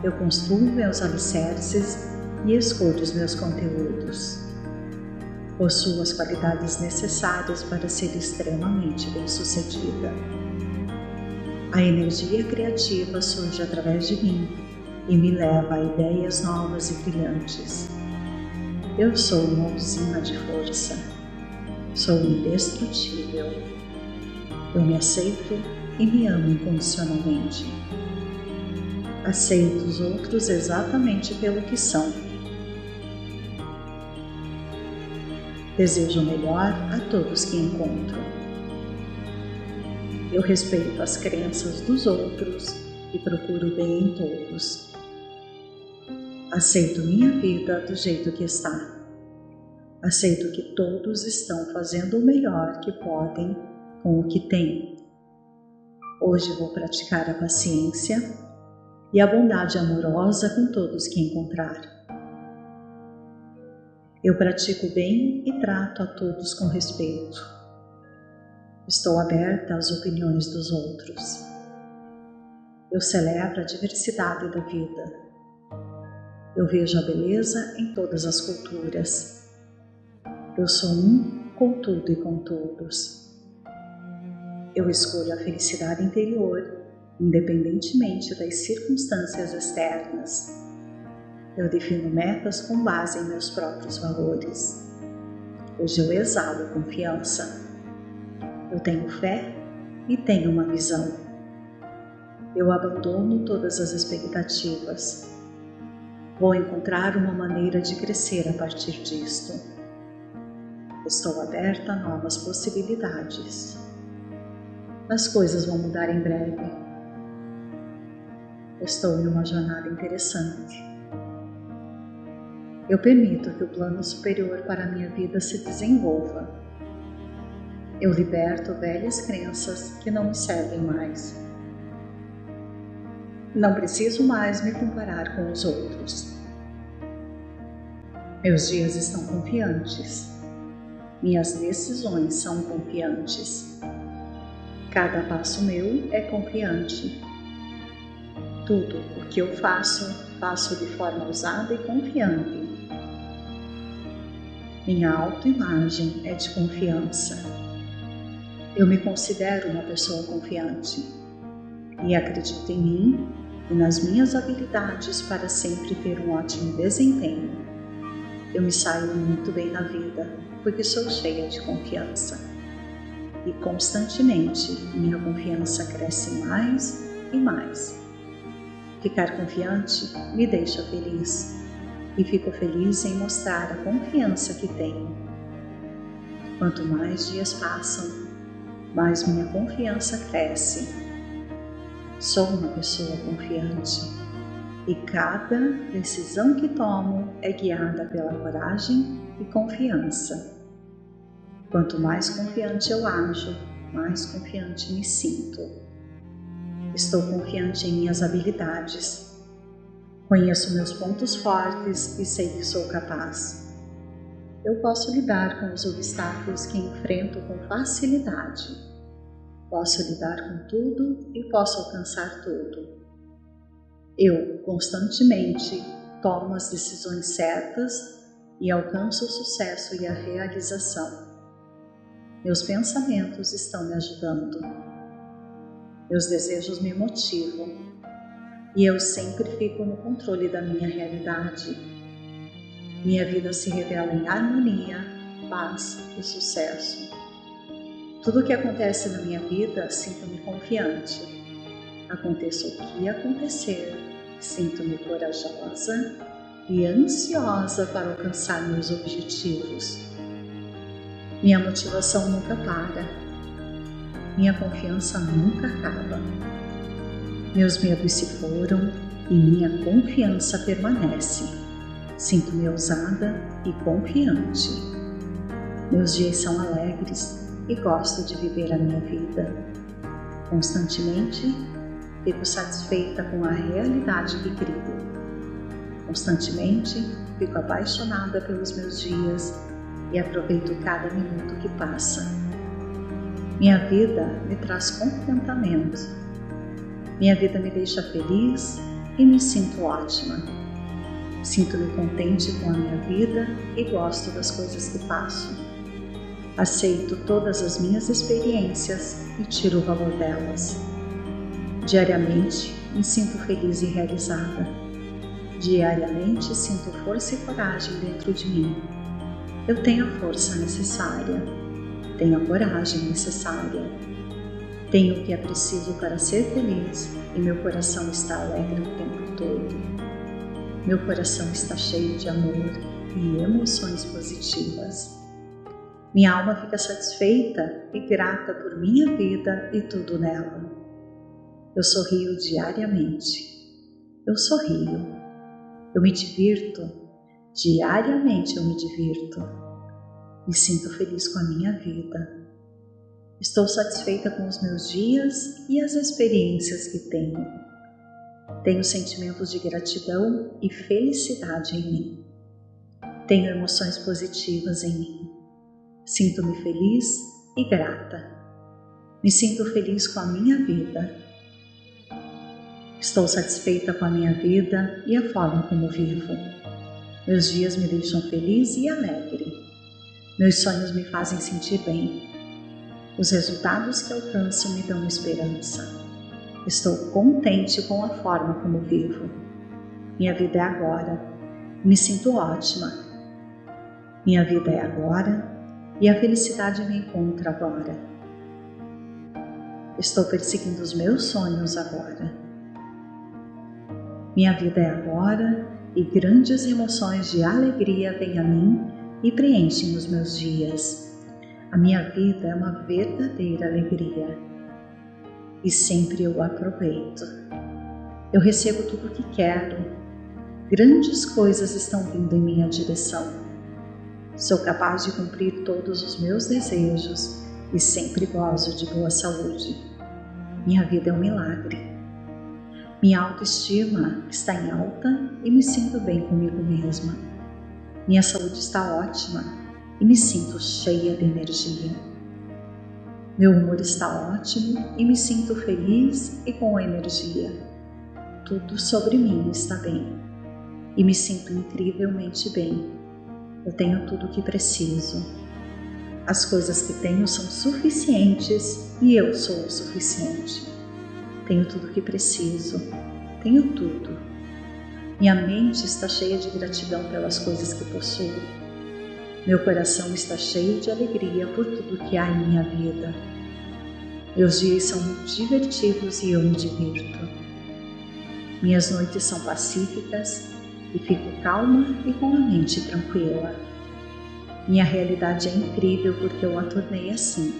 eu construo meus alicerces e escolho os meus conteúdos. Possuo as qualidades necessárias para ser extremamente bem-sucedida. A energia criativa surge através de mim e me leva a ideias novas e brilhantes. Eu sou uma usina de força. Sou indestrutível eu me aceito e me amo incondicionalmente. Aceito os outros exatamente pelo que são. Desejo o melhor a todos que encontro. Eu respeito as crenças dos outros e procuro bem em todos. Aceito minha vida do jeito que está. Aceito que todos estão fazendo o melhor que podem com o que tenho. Hoje vou praticar a paciência e a bondade amorosa com todos que encontrar. Eu pratico bem e trato a todos com respeito. Estou aberta às opiniões dos outros. Eu celebro a diversidade da vida. Eu vejo a beleza em todas as culturas. Eu sou um com tudo e com todos. Eu escolho a felicidade interior, independentemente das circunstâncias externas. Eu defino metas com base em meus próprios valores. Hoje eu exalo confiança. Eu tenho fé e tenho uma visão. Eu abandono todas as expectativas. Vou encontrar uma maneira de crescer a partir disto. Estou aberta a novas possibilidades as coisas vão mudar em breve. Estou em uma jornada interessante. Eu permito que o plano superior para a minha vida se desenvolva. Eu liberto velhas crenças que não me servem mais. Não preciso mais me comparar com os outros. Meus dias estão confiantes. Minhas decisões são confiantes. Cada passo meu é confiante. Tudo o que eu faço, faço de forma ousada e confiante. Minha autoimagem é de confiança. Eu me considero uma pessoa confiante e acredito em mim e nas minhas habilidades para sempre ter um ótimo desempenho. Eu me saio muito bem na vida porque sou cheia de confiança. E constantemente minha confiança cresce mais e mais. Ficar confiante me deixa feliz e fico feliz em mostrar a confiança que tenho. Quanto mais dias passam, mais minha confiança cresce. Sou uma pessoa confiante e cada decisão que tomo é guiada pela coragem e confiança. Quanto mais confiante eu ajo, mais confiante me sinto. Estou confiante em minhas habilidades. Conheço meus pontos fortes e sei que sou capaz. Eu posso lidar com os obstáculos que enfrento com facilidade. Posso lidar com tudo e posso alcançar tudo. Eu constantemente tomo as decisões certas e alcanço o sucesso e a realização. Meus pensamentos estão me ajudando. Meus desejos me motivam e eu sempre fico no controle da minha realidade. Minha vida se revela em harmonia, paz e sucesso. Tudo o que acontece na minha vida, sinto-me confiante. Aconteça o que acontecer, sinto-me corajosa e ansiosa para alcançar meus objetivos. Minha motivação nunca para. Minha confiança nunca acaba. Meus medos se foram e minha confiança permanece. Sinto-me ousada e confiante. Meus dias são alegres e gosto de viver a minha vida. Constantemente fico satisfeita com a realidade que crio. Constantemente fico apaixonada pelos meus dias e aproveito cada minuto que passa. Minha vida me traz contentamento. Minha vida me deixa feliz e me sinto ótima. Sinto-me contente com a minha vida e gosto das coisas que passo. Aceito todas as minhas experiências e tiro o valor delas. Diariamente me sinto feliz e realizada. Diariamente sinto força e coragem dentro de mim eu tenho a força necessária, tenho a coragem necessária, tenho o que é preciso para ser feliz e meu coração está alegre o tempo todo. Meu coração está cheio de amor e emoções positivas. Minha alma fica satisfeita e grata por minha vida e tudo nela. Eu sorrio diariamente. Eu sorrio. Eu me divirto Diariamente eu me divirto. Me sinto feliz com a minha vida. Estou satisfeita com os meus dias e as experiências que tenho. Tenho sentimentos de gratidão e felicidade em mim. Tenho emoções positivas em mim. Sinto-me feliz e grata. Me sinto feliz com a minha vida. Estou satisfeita com a minha vida e a forma como vivo. Meus dias me deixam feliz e alegre. Meus sonhos me fazem sentir bem. Os resultados que alcanço me dão esperança. Estou contente com a forma como vivo. Minha vida é agora. Me sinto ótima. Minha vida é agora e a felicidade me encontra agora. Estou perseguindo os meus sonhos agora. Minha vida é agora e grandes emoções de alegria vêm a mim e preenchem os meus dias. A minha vida é uma verdadeira alegria e sempre eu aproveito. Eu recebo tudo o que quero. Grandes coisas estão vindo em minha direção. Sou capaz de cumprir todos os meus desejos e sempre gozo de boa saúde. Minha vida é um milagre. Minha autoestima está em alta e me sinto bem comigo mesma. Minha saúde está ótima e me sinto cheia de energia. Meu humor está ótimo e me sinto feliz e com energia. Tudo sobre mim está bem e me sinto incrivelmente bem. Eu tenho tudo o que preciso. As coisas que tenho são suficientes e eu sou o suficiente. Tenho tudo o que preciso. Tenho tudo. Minha mente está cheia de gratidão pelas coisas que possuo. Meu coração está cheio de alegria por tudo que há em minha vida. Meus dias são divertidos e eu me divirto. Minhas noites são pacíficas e fico calma e com a mente tranquila. Minha realidade é incrível porque eu a tornei assim.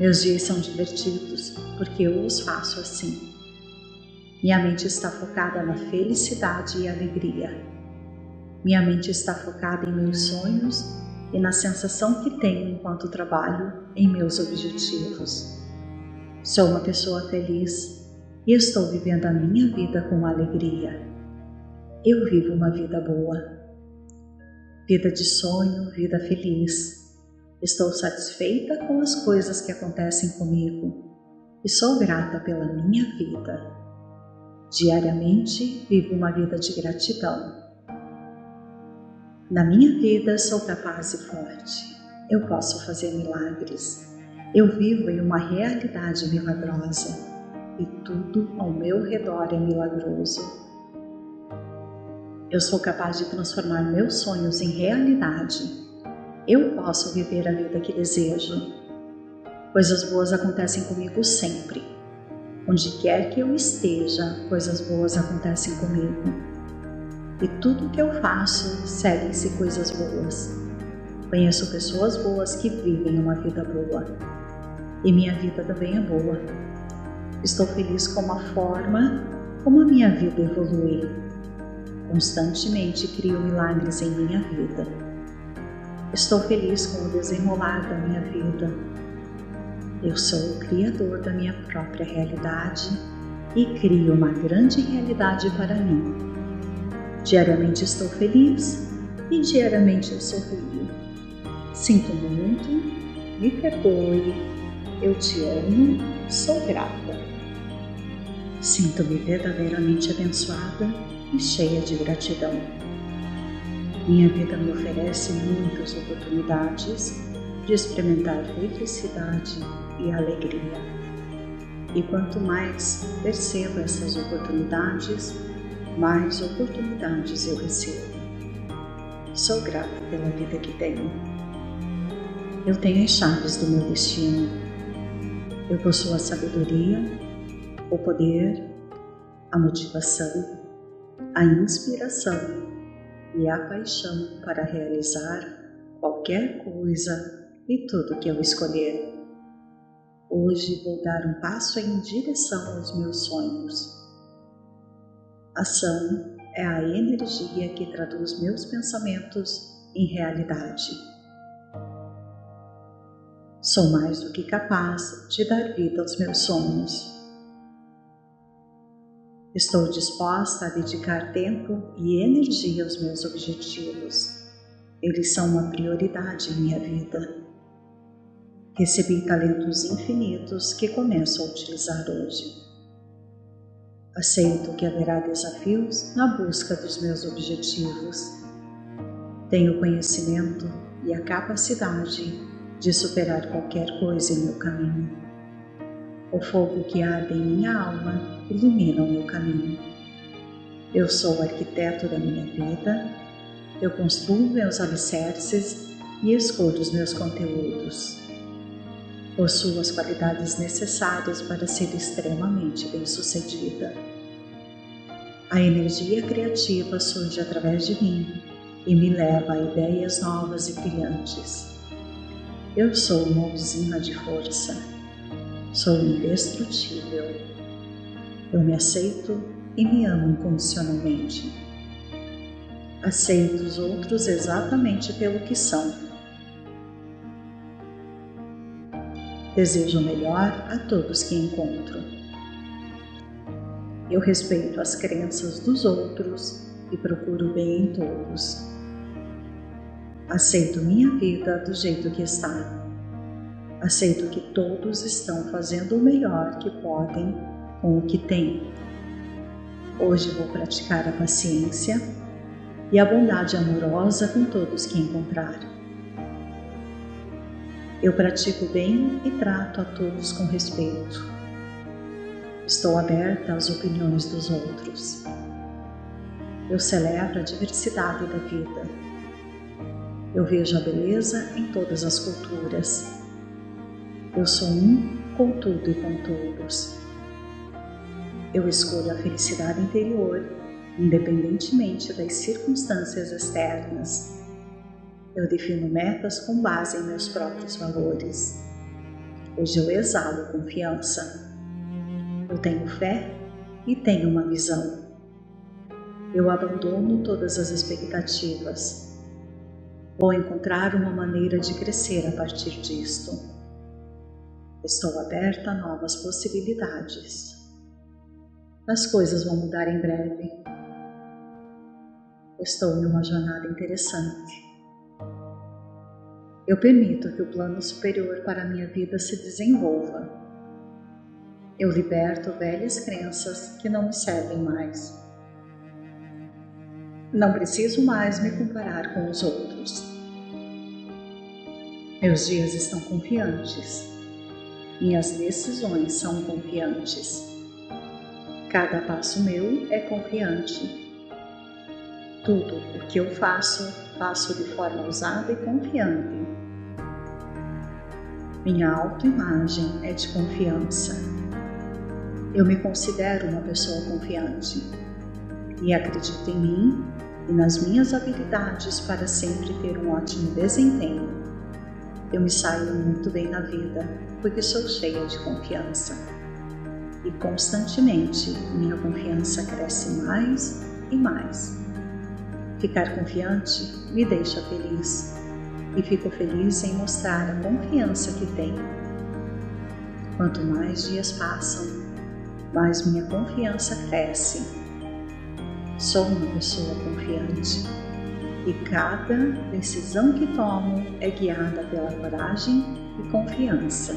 Meus dias são divertidos porque eu os faço assim. Minha mente está focada na felicidade e alegria. Minha mente está focada em meus sonhos e na sensação que tenho enquanto trabalho em meus objetivos. Sou uma pessoa feliz e estou vivendo a minha vida com alegria. Eu vivo uma vida boa vida de sonho, vida feliz. Estou satisfeita com as coisas que acontecem comigo e sou grata pela minha vida. Diariamente vivo uma vida de gratidão. Na minha vida sou capaz e forte. Eu posso fazer milagres. Eu vivo em uma realidade milagrosa e tudo ao meu redor é milagroso. Eu sou capaz de transformar meus sonhos em realidade. Eu posso viver a vida que desejo. Coisas boas acontecem comigo sempre. Onde quer que eu esteja, coisas boas acontecem comigo. E tudo que eu faço, segue-se coisas boas. Conheço pessoas boas que vivem uma vida boa. E minha vida também é boa. Estou feliz com a forma como a minha vida evolui Constantemente crio milagres em minha vida. Estou feliz com o desenrolar da minha vida. Eu sou o Criador da minha própria realidade e crio uma grande realidade para mim. Diariamente estou feliz e diariamente eu sorrio. Sinto muito, me perdoe, eu te amo, sou grata. Sinto-me verdadeiramente abençoada e cheia de gratidão. Minha vida me oferece muitas oportunidades de experimentar felicidade e alegria. E quanto mais percebo essas oportunidades, mais oportunidades eu recebo. Sou grata pela vida que tenho. Eu tenho as chaves do meu destino. Eu possuo a sabedoria, o poder, a motivação a inspiração e a paixão para realizar qualquer coisa e tudo que eu escolher. Hoje vou dar um passo em direção aos meus sonhos. Ação é a energia que traduz meus pensamentos em realidade. Sou mais do que capaz de dar vida aos meus sonhos. Estou disposta a dedicar tempo e energia aos meus objetivos. Eles são uma prioridade em minha vida. Recebi talentos infinitos que começo a utilizar hoje. Aceito que haverá desafios na busca dos meus objetivos. Tenho conhecimento e a capacidade de superar qualquer coisa em meu caminho. O fogo que arde em minha alma ilumina o meu caminho. Eu sou o arquiteto da minha vida, eu construo meus alicerces e escolho os meus conteúdos. Possuo as qualidades necessárias para ser extremamente bem-sucedida. A energia criativa surge através de mim e me leva a ideias novas e brilhantes. Eu sou uma usina de força. Sou indestrutível eu me aceito e me amo incondicionalmente. Aceito os outros exatamente pelo que são. Desejo o melhor a todos que encontro. Eu respeito as crenças dos outros e procuro bem em todos. Aceito minha vida do jeito que está. Aceito que todos estão fazendo o melhor que podem com o que têm. Hoje vou praticar a paciência e a bondade amorosa com todos que encontrar. Eu pratico bem e trato a todos com respeito. Estou aberta às opiniões dos outros. Eu celebro a diversidade da vida. Eu vejo a beleza em todas as culturas. Eu sou um com tudo e com todos. Eu escolho a felicidade interior, independentemente das circunstâncias externas. Eu defino metas com base em meus próprios valores. Hoje eu exalo confiança. Eu tenho fé e tenho uma visão. Eu abandono todas as expectativas. Vou encontrar uma maneira de crescer a partir disto. Estou aberta a novas possibilidades. As coisas vão mudar em breve. Estou em uma jornada interessante. Eu permito que o plano superior para minha vida se desenvolva. Eu liberto velhas crenças que não me servem mais. Não preciso mais me comparar com os outros. Meus dias estão confiantes. Minhas decisões são confiantes. Cada passo meu é confiante. Tudo o que eu faço, faço de forma ousada e confiante. Minha autoimagem é de confiança. Eu me considero uma pessoa confiante e acredito em mim e nas minhas habilidades para sempre ter um ótimo desempenho. Eu me saio muito bem na vida porque sou cheia de confiança. E constantemente minha confiança cresce mais e mais. Ficar confiante me deixa feliz e fico feliz em mostrar a confiança que tenho. Quanto mais dias passam, mais minha confiança cresce Sou uma pessoa confiante e cada decisão que tomo é guiada pela coragem e confiança.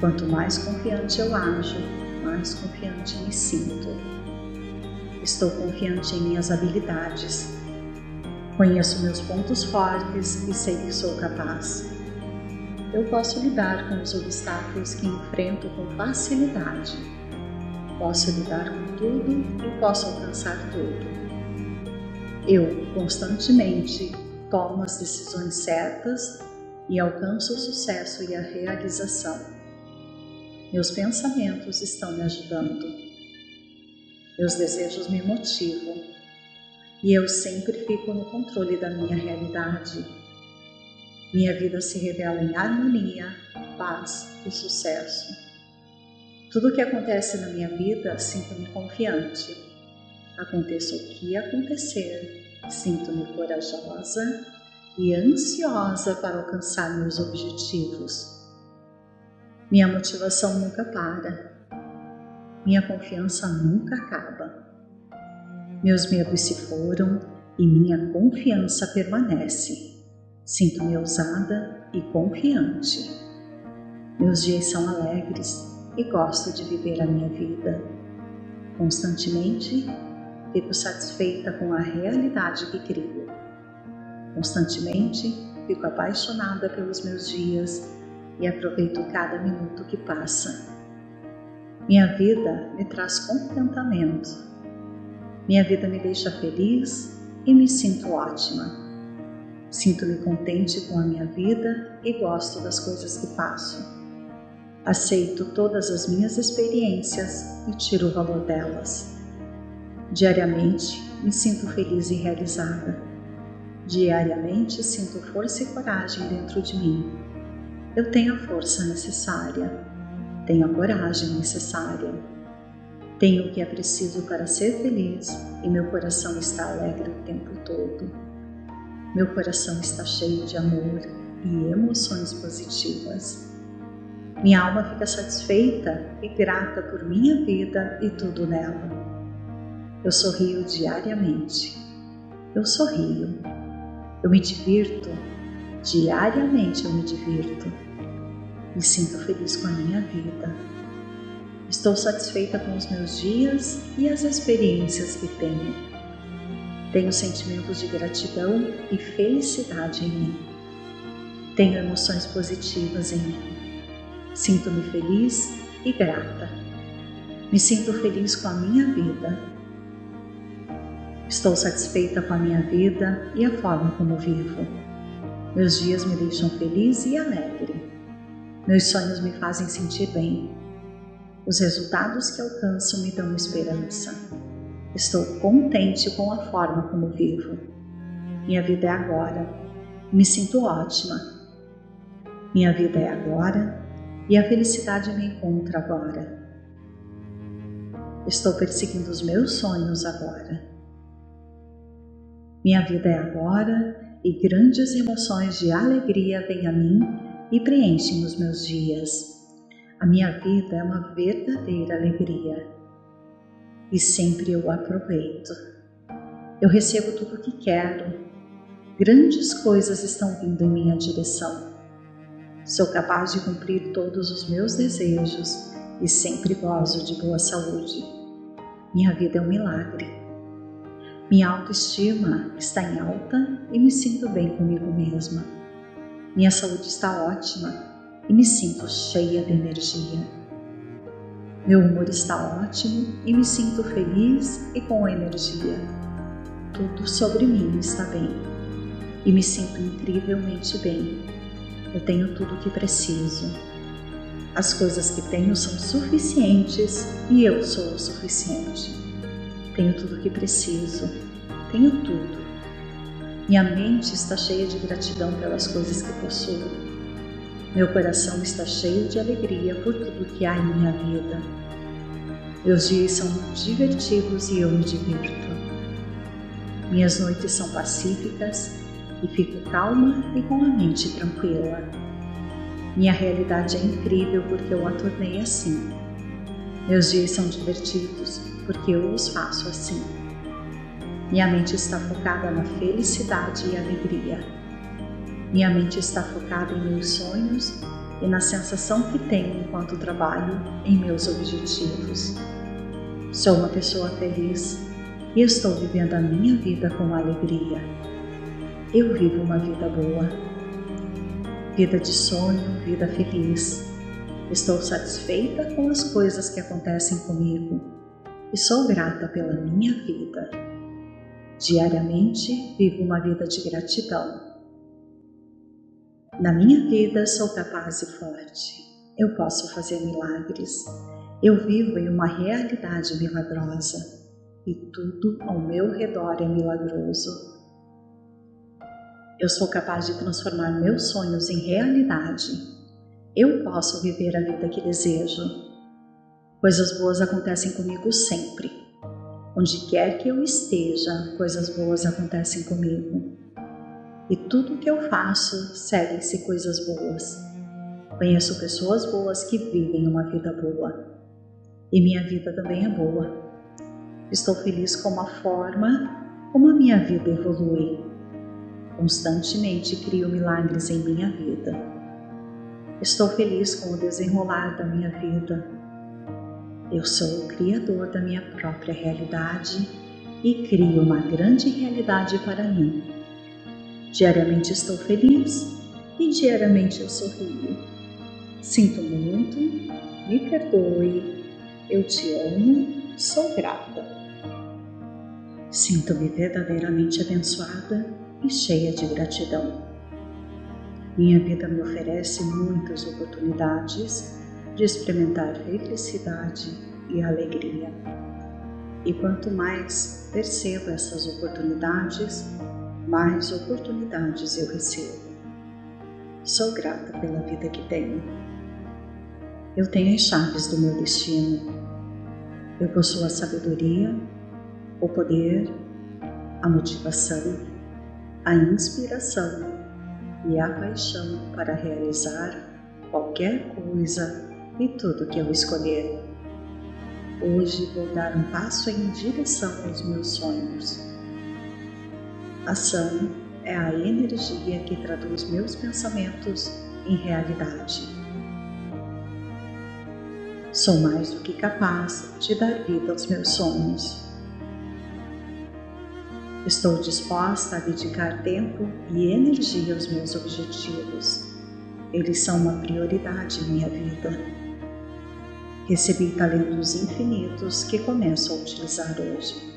Quanto mais confiante eu ajo, mais confiante me sinto. Estou confiante em minhas habilidades. Conheço meus pontos fortes e sei que sou capaz. Eu posso lidar com os obstáculos que enfrento com facilidade Posso lidar com tudo e posso alcançar tudo. Eu constantemente tomo as decisões certas e alcanço o sucesso e a realização. Meus pensamentos estão me ajudando. Meus desejos me motivam e eu sempre fico no controle da minha realidade. Minha vida se revela em harmonia, paz e sucesso. Tudo o que acontece na minha vida, sinto-me confiante. Aconteça o que acontecer, sinto-me corajosa e ansiosa para alcançar meus objetivos. Minha motivação nunca para. Minha confiança nunca acaba. Meus medos se foram e minha confiança permanece. Sinto-me ousada e confiante. Meus dias são alegres e gosto de viver a minha vida. Constantemente fico satisfeita com a realidade que crio. Constantemente fico apaixonada pelos meus dias e aproveito cada minuto que passa. Minha vida me traz contentamento. Minha vida me deixa feliz e me sinto ótima. Sinto-me contente com a minha vida e gosto das coisas que faço. Aceito todas as minhas experiências e tiro o valor delas. Diariamente me sinto feliz e realizada. Diariamente sinto força e coragem dentro de mim. Eu tenho a força necessária, tenho a coragem necessária. Tenho o que é preciso para ser feliz e meu coração está alegre o tempo todo. Meu coração está cheio de amor e emoções positivas. Minha alma fica satisfeita e grata por minha vida e tudo nela. Eu sorrio diariamente. Eu sorrio. Eu me divirto. Diariamente eu me divirto. Me sinto feliz com a minha vida. Estou satisfeita com os meus dias e as experiências que tenho. Tenho sentimentos de gratidão e felicidade em mim. Tenho emoções positivas em mim. Sinto-me feliz e grata. Me sinto feliz com a minha vida. Estou satisfeita com a minha vida e a forma como vivo. Meus dias me deixam feliz e alegre. Meus sonhos me fazem sentir bem. Os resultados que alcanço me dão esperança. Estou contente com a forma como vivo. Minha vida é agora. Me sinto ótima. Minha vida é agora e a felicidade me encontra agora. Estou perseguindo os meus sonhos agora. Minha vida é agora e grandes emoções de alegria vêm a mim e preenchem os meus dias. A minha vida é uma verdadeira alegria e sempre eu aproveito. Eu recebo tudo o que quero. Grandes coisas estão vindo em minha direção. Sou capaz de cumprir todos os meus desejos e sempre gozo de boa saúde. Minha vida é um milagre. Minha autoestima está em alta e me sinto bem comigo mesma. Minha saúde está ótima e me sinto cheia de energia. Meu humor está ótimo e me sinto feliz e com energia. Tudo sobre mim está bem e me sinto incrivelmente bem. Eu tenho tudo o que preciso. As coisas que tenho são suficientes e eu sou o suficiente. Tenho tudo o que preciso. Tenho tudo. Minha mente está cheia de gratidão pelas coisas que possuo meu coração está cheio de alegria por tudo que há em minha vida. Meus dias são divertidos e eu me divirto. Minhas noites são pacíficas e fico calma e com a mente tranquila. Minha realidade é incrível porque eu a tornei assim. Meus dias são divertidos porque eu os faço assim. Minha mente está focada na felicidade e alegria. Minha mente está focada em meus sonhos e na sensação que tenho enquanto trabalho em meus objetivos. Sou uma pessoa feliz e estou vivendo a minha vida com alegria. Eu vivo uma vida boa. Vida de sonho, vida feliz. Estou satisfeita com as coisas que acontecem comigo e sou grata pela minha vida. Diariamente vivo uma vida de gratidão na minha vida sou capaz e forte. Eu posso fazer milagres. Eu vivo em uma realidade milagrosa e tudo ao meu redor é milagroso. Eu sou capaz de transformar meus sonhos em realidade. Eu posso viver a vida que desejo. Coisas boas acontecem comigo sempre. Onde quer que eu esteja, coisas boas acontecem comigo e tudo que eu faço seguem-se coisas boas. Conheço pessoas boas que vivem uma vida boa e minha vida também é boa. Estou feliz com a forma como a minha vida evolui. Constantemente crio milagres em minha vida. Estou feliz com o desenrolar da minha vida. Eu sou o criador da minha própria realidade e crio uma grande realidade para mim. Diariamente estou feliz e diariamente eu sorrio. Sinto muito, me perdoe, eu te amo, sou grata. Sinto-me verdadeiramente abençoada e cheia de gratidão. Minha vida me oferece muitas oportunidades de experimentar felicidade e alegria. E quanto mais percebo essas oportunidades, mais oportunidades eu recebo. Sou grata pela vida que tenho. Eu tenho as chaves do meu destino. Eu possuo a sabedoria, o poder, a motivação, a inspiração e a paixão para realizar qualquer coisa e tudo que eu escolher. Hoje vou dar um passo em direção aos meus sonhos. Ação é a energia que traduz meus pensamentos em realidade. Sou mais do que capaz de dar vida aos meus sonhos. Estou disposta a dedicar tempo e energia aos meus objetivos. Eles são uma prioridade em minha vida. Recebi talentos infinitos que começo a utilizar hoje.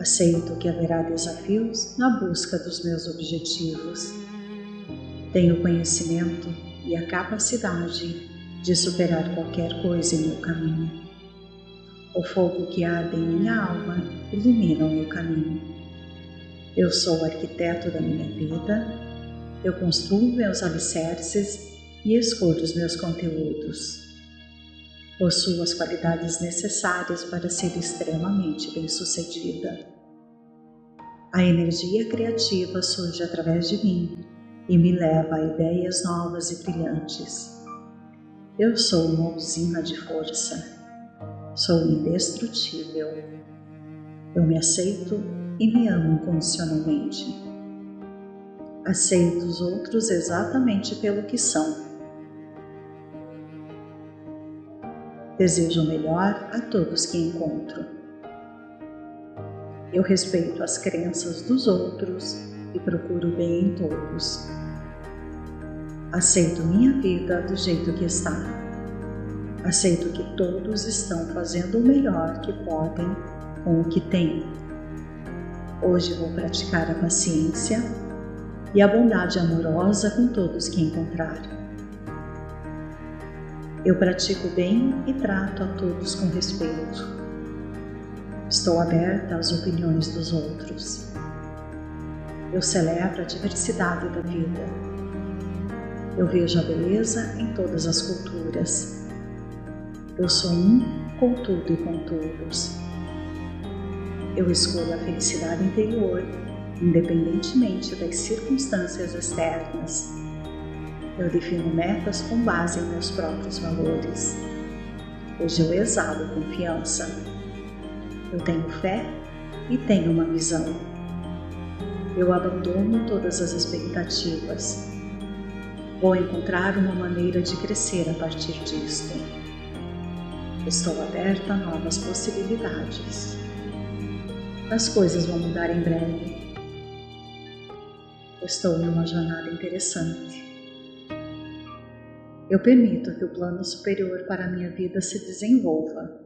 Aceito que haverá desafios na busca dos meus objetivos. Tenho conhecimento e a capacidade de superar qualquer coisa em meu caminho. O fogo que arde em minha alma ilumina o meu caminho. Eu sou o arquiteto da minha vida, eu construo meus alicerces e escolho os meus conteúdos. Possuo as qualidades necessárias para ser extremamente bem-sucedida. A energia criativa surge através de mim e me leva a ideias novas e brilhantes. Eu sou uma usina de força. Sou indestrutível. Eu me aceito e me amo incondicionalmente. Aceito os outros exatamente pelo que são. Desejo o melhor a todos que encontro. Eu respeito as crenças dos outros e procuro bem em todos. Aceito minha vida do jeito que está. Aceito que todos estão fazendo o melhor que podem com o que têm. Hoje vou praticar a paciência e a bondade amorosa com todos que encontrar. Eu pratico bem e trato a todos com respeito. Estou aberta às opiniões dos outros. Eu celebro a diversidade da vida eu vejo a beleza em todas as culturas. Eu sou um com tudo e com todos. Eu escolho a felicidade interior, independentemente das circunstâncias externas. Eu defino metas com base em meus próprios valores. Hoje eu exalo confiança. Eu tenho fé e tenho uma visão. Eu abandono todas as expectativas Vou encontrar uma maneira de crescer a partir disto. Estou aberta a novas possibilidades. As coisas vão mudar em breve. Estou em uma jornada interessante. Eu permito que o plano superior para a minha vida se desenvolva.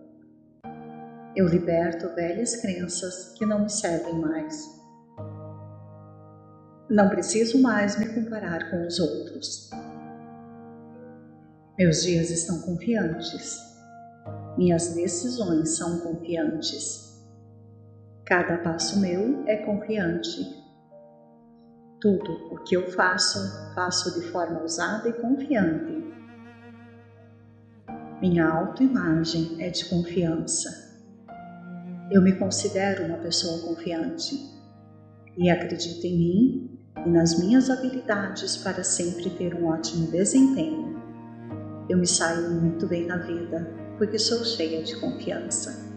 Eu liberto velhas crenças que não me servem mais. Não preciso mais me comparar com os outros. Meus dias estão confiantes. Minhas decisões são confiantes. Cada passo meu é confiante. Tudo o que eu faço, faço de forma ousada e confiante. Minha autoimagem é de confiança. Eu me considero uma pessoa confiante e acredito em mim e nas minhas habilidades para sempre ter um ótimo desempenho. Eu me saio muito bem na vida porque sou cheia de confiança.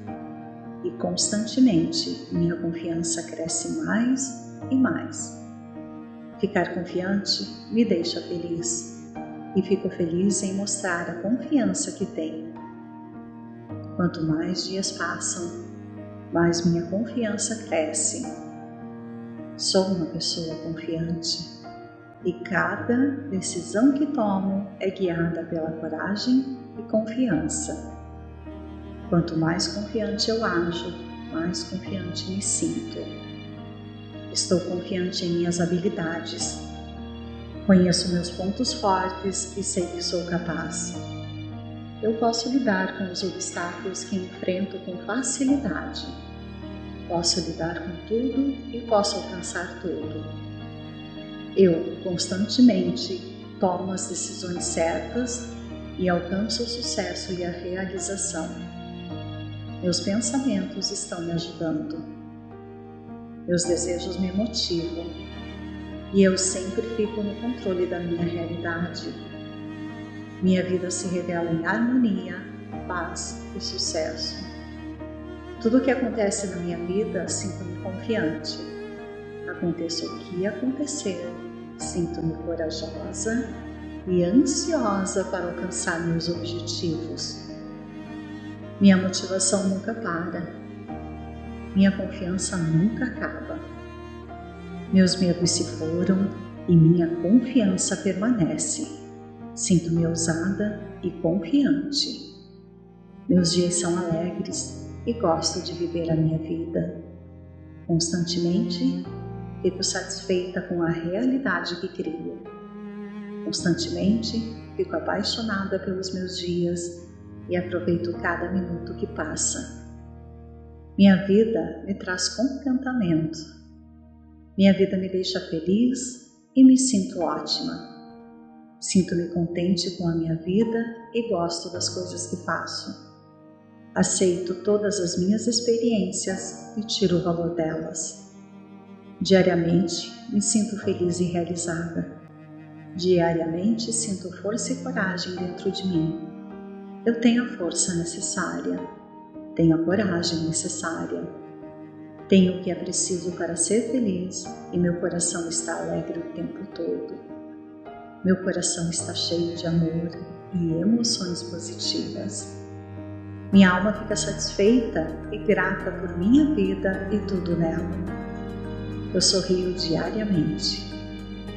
E constantemente minha confiança cresce mais e mais. Ficar confiante me deixa feliz e fico feliz em mostrar a confiança que tenho. Quanto mais dias passam, mais minha confiança cresce Sou uma pessoa confiante e cada decisão que tomo é guiada pela coragem e confiança. Quanto mais confiante eu ajo, mais confiante me sinto. Estou confiante em minhas habilidades. Conheço meus pontos fortes e sei que sou capaz. Eu posso lidar com os obstáculos que enfrento com facilidade Posso lidar com tudo e posso alcançar tudo. Eu constantemente tomo as decisões certas e alcanço o sucesso e a realização. Meus pensamentos estão me ajudando. Meus desejos me motivam e eu sempre fico no controle da minha realidade. Minha vida se revela em harmonia, paz e sucesso. Tudo o que acontece na minha vida, sinto-me confiante. Aconteça o que acontecer, sinto-me corajosa e ansiosa para alcançar meus objetivos. Minha motivação nunca para. Minha confiança nunca acaba. Meus medos se foram e minha confiança permanece. Sinto-me ousada e confiante. Meus dias são alegres e gosto de viver a minha vida. Constantemente fico satisfeita com a realidade que crio. Constantemente fico apaixonada pelos meus dias e aproveito cada minuto que passa. Minha vida me traz contentamento. Minha vida me deixa feliz e me sinto ótima. Sinto-me contente com a minha vida e gosto das coisas que faço. Aceito todas as minhas experiências e tiro o valor delas. Diariamente me sinto feliz e realizada. Diariamente sinto força e coragem dentro de mim eu tenho a força necessária, tenho a coragem necessária, tenho o que é preciso para ser feliz e meu coração está alegre o tempo todo. Meu coração está cheio de amor e emoções positivas. Minha alma fica satisfeita e grata por minha vida e tudo nela. Eu sorrio diariamente.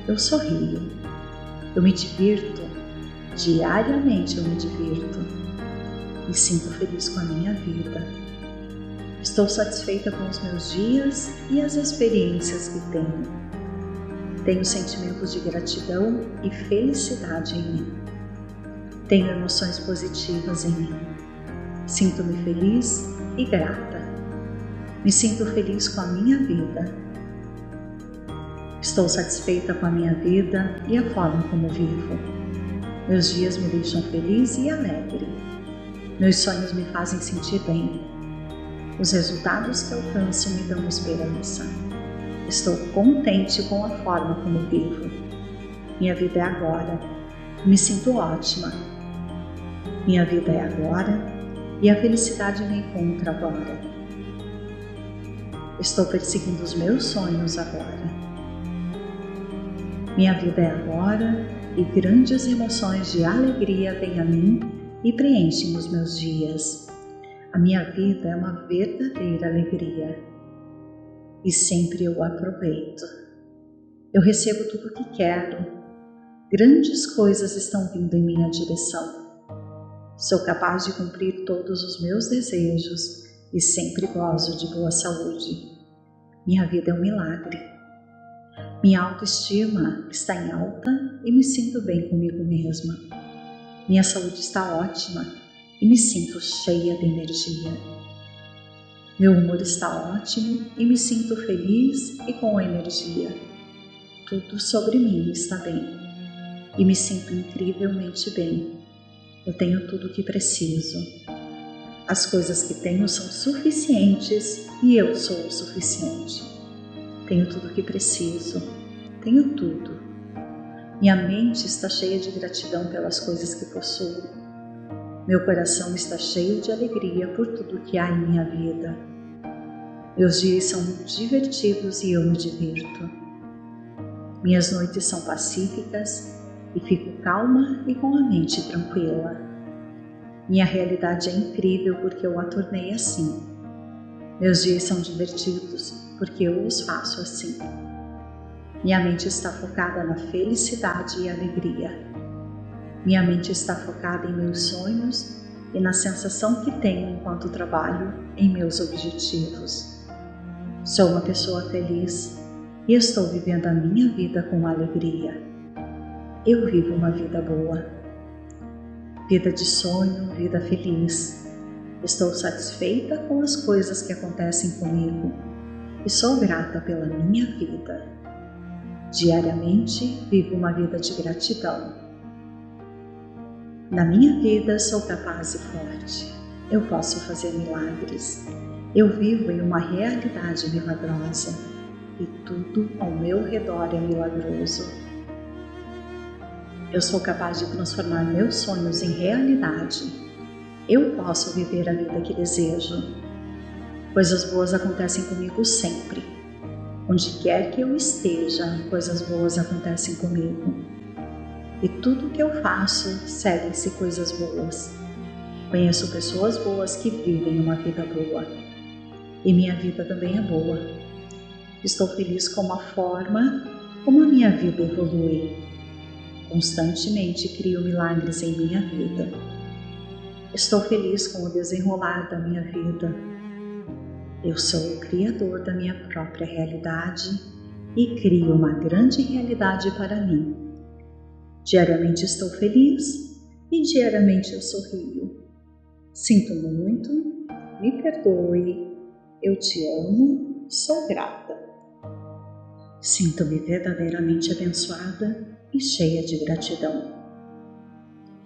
Eu sorrio. Eu me divirto. Diariamente eu me divirto me sinto feliz com a minha vida. Estou satisfeita com os meus dias e as experiências que tenho. Tenho sentimentos de gratidão e felicidade em mim. Tenho emoções positivas em mim. Sinto-me feliz e grata. Me sinto feliz com a minha vida. Estou satisfeita com a minha vida e a forma como vivo. Meus dias me deixam feliz e alegre. Meus sonhos me fazem sentir bem. Os resultados que alcanço me dão esperança. Estou contente com a forma como vivo. Minha vida é agora. Me sinto ótima. Minha vida é agora e a felicidade me encontra agora. Estou perseguindo os meus sonhos agora. Minha vida é agora e grandes emoções de alegria vêm a mim e preenchem os meus dias. A minha vida é uma verdadeira alegria e sempre eu aproveito. Eu recebo tudo o que quero. Grandes coisas estão vindo em minha direção. Sou capaz de cumprir todos os meus desejos e sempre gozo de boa saúde. Minha vida é um milagre. Minha autoestima está em alta e me sinto bem comigo mesma. Minha saúde está ótima e me sinto cheia de energia. Meu humor está ótimo e me sinto feliz e com energia. Tudo sobre mim está bem e me sinto incrivelmente bem. Eu tenho tudo o que preciso. As coisas que tenho são suficientes e eu sou o suficiente. Tenho tudo o que preciso. Tenho tudo minha mente está cheia de gratidão pelas coisas que possuo. Meu coração está cheio de alegria por tudo que há em minha vida. Meus dias são divertidos e eu me divirto. Minhas noites são pacíficas e fico calma e com a mente tranquila. Minha realidade é incrível porque eu a tornei assim. Meus dias são divertidos porque eu os faço assim. Minha mente está focada na felicidade e alegria. Minha mente está focada em meus sonhos e na sensação que tenho enquanto trabalho em meus objetivos. Sou uma pessoa feliz e estou vivendo a minha vida com alegria. Eu vivo uma vida boa. Vida de sonho, vida feliz. Estou satisfeita com as coisas que acontecem comigo e sou grata pela minha vida. Diariamente vivo uma vida de gratidão. Na minha vida sou capaz e forte. eu posso fazer milagres. Eu vivo em uma realidade milagrosa e tudo ao meu redor é milagroso. Eu sou capaz de transformar meus sonhos em realidade. Eu posso viver a vida que desejo. Coisas boas acontecem comigo sempre. Onde quer que eu esteja, coisas boas acontecem comigo. E tudo que eu faço seguem-se coisas boas. Conheço pessoas boas que vivem uma vida boa. E minha vida também é boa. Estou feliz com a forma como a minha vida evolui. Constantemente crio milagres em minha vida. Estou feliz com o desenrolar da minha vida. Eu sou o criador da minha própria realidade e crio uma grande realidade para mim. Diariamente estou feliz e diariamente eu sorrio. Sinto muito, me perdoe, eu te amo, sou grata. Sinto-me verdadeiramente abençoada e cheia de gratidão.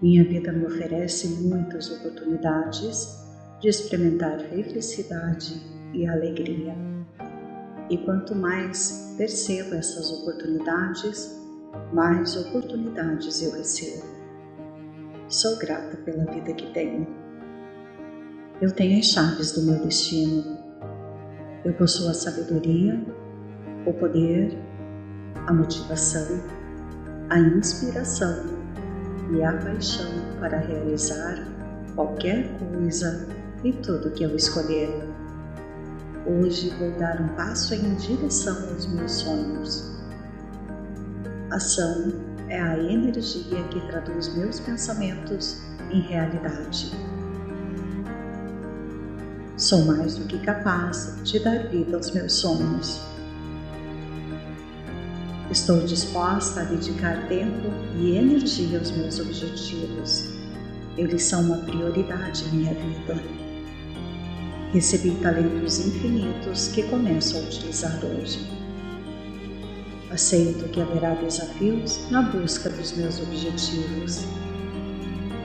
Minha vida me oferece muitas oportunidades de experimentar felicidade e alegria. E quanto mais percebo essas oportunidades, mais oportunidades eu recebo. Sou grata pela vida que tenho. Eu tenho as chaves do meu destino. Eu possuo a sabedoria o poder, a motivação, a inspiração e a paixão para realizar qualquer coisa e tudo que eu escolher. Hoje vou dar um passo em direção aos meus sonhos. Ação é a energia que traduz meus pensamentos em realidade. Sou mais do que capaz de dar vida aos meus sonhos. Estou disposta a dedicar tempo e energia aos meus objetivos. Eles são uma prioridade em minha vida. Recebi talentos infinitos que começo a utilizar hoje. Aceito que haverá desafios na busca dos meus objetivos.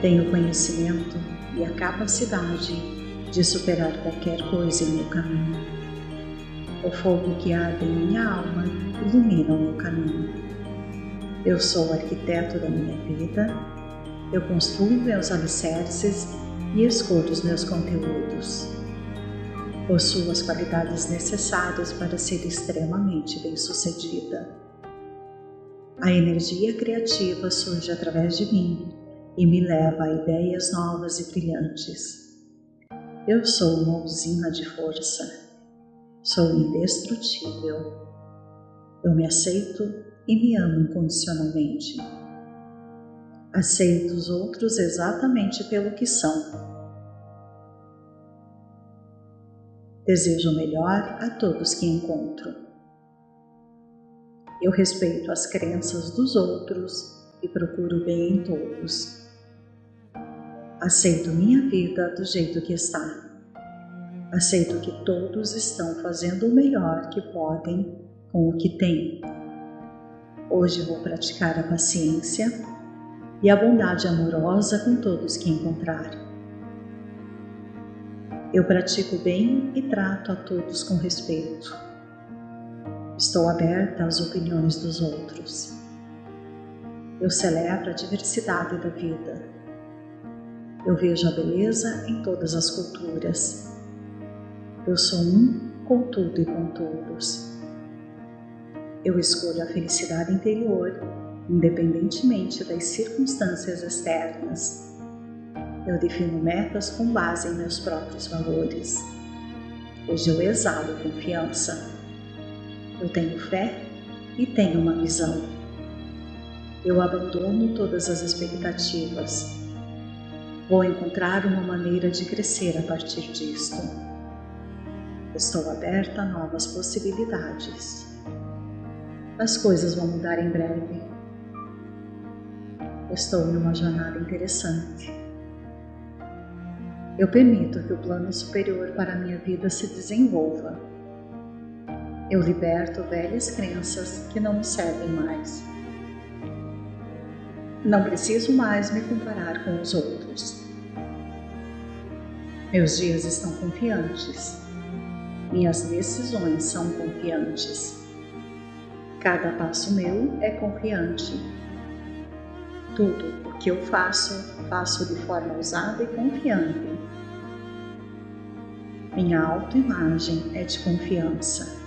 Tenho conhecimento e a capacidade de superar qualquer coisa em meu caminho. O fogo que arde em minha alma ilumina o meu caminho. Eu sou o arquiteto da minha vida, eu construo meus alicerces e escolho os meus conteúdos. Possuo as qualidades necessárias para ser extremamente bem-sucedida. A energia criativa surge através de mim e me leva a ideias novas e brilhantes. Eu sou uma usina de força. Sou indestrutível eu me aceito e me amo incondicionalmente. Aceito os outros exatamente pelo que são. Desejo o melhor a todos que encontro. Eu respeito as crenças dos outros e procuro bem em todos. Aceito minha vida do jeito que está. Aceito que todos estão fazendo o melhor que podem com o que tem. Hoje vou praticar a paciência e a bondade amorosa com todos que encontrar. Eu pratico bem e trato a todos com respeito. Estou aberta às opiniões dos outros. Eu celebro a diversidade da vida. Eu vejo a beleza em todas as culturas. Eu sou um com tudo e com todos. Eu escolho a felicidade interior, independentemente das circunstâncias externas. Eu defino metas com base em meus próprios valores. Hoje eu exalo confiança. Eu tenho fé e tenho uma visão. Eu abandono todas as expectativas. Vou encontrar uma maneira de crescer a partir disto. Estou aberta a novas possibilidades as coisas vão mudar em breve. Estou em uma jornada interessante. Eu permito que o plano superior para a minha vida se desenvolva. Eu liberto velhas crenças que não me servem mais. Não preciso mais me comparar com os outros. Meus dias estão confiantes. Minhas decisões são confiantes. Cada passo meu é confiante. Tudo o que eu faço, faço de forma ousada e confiante. Minha autoimagem é de confiança.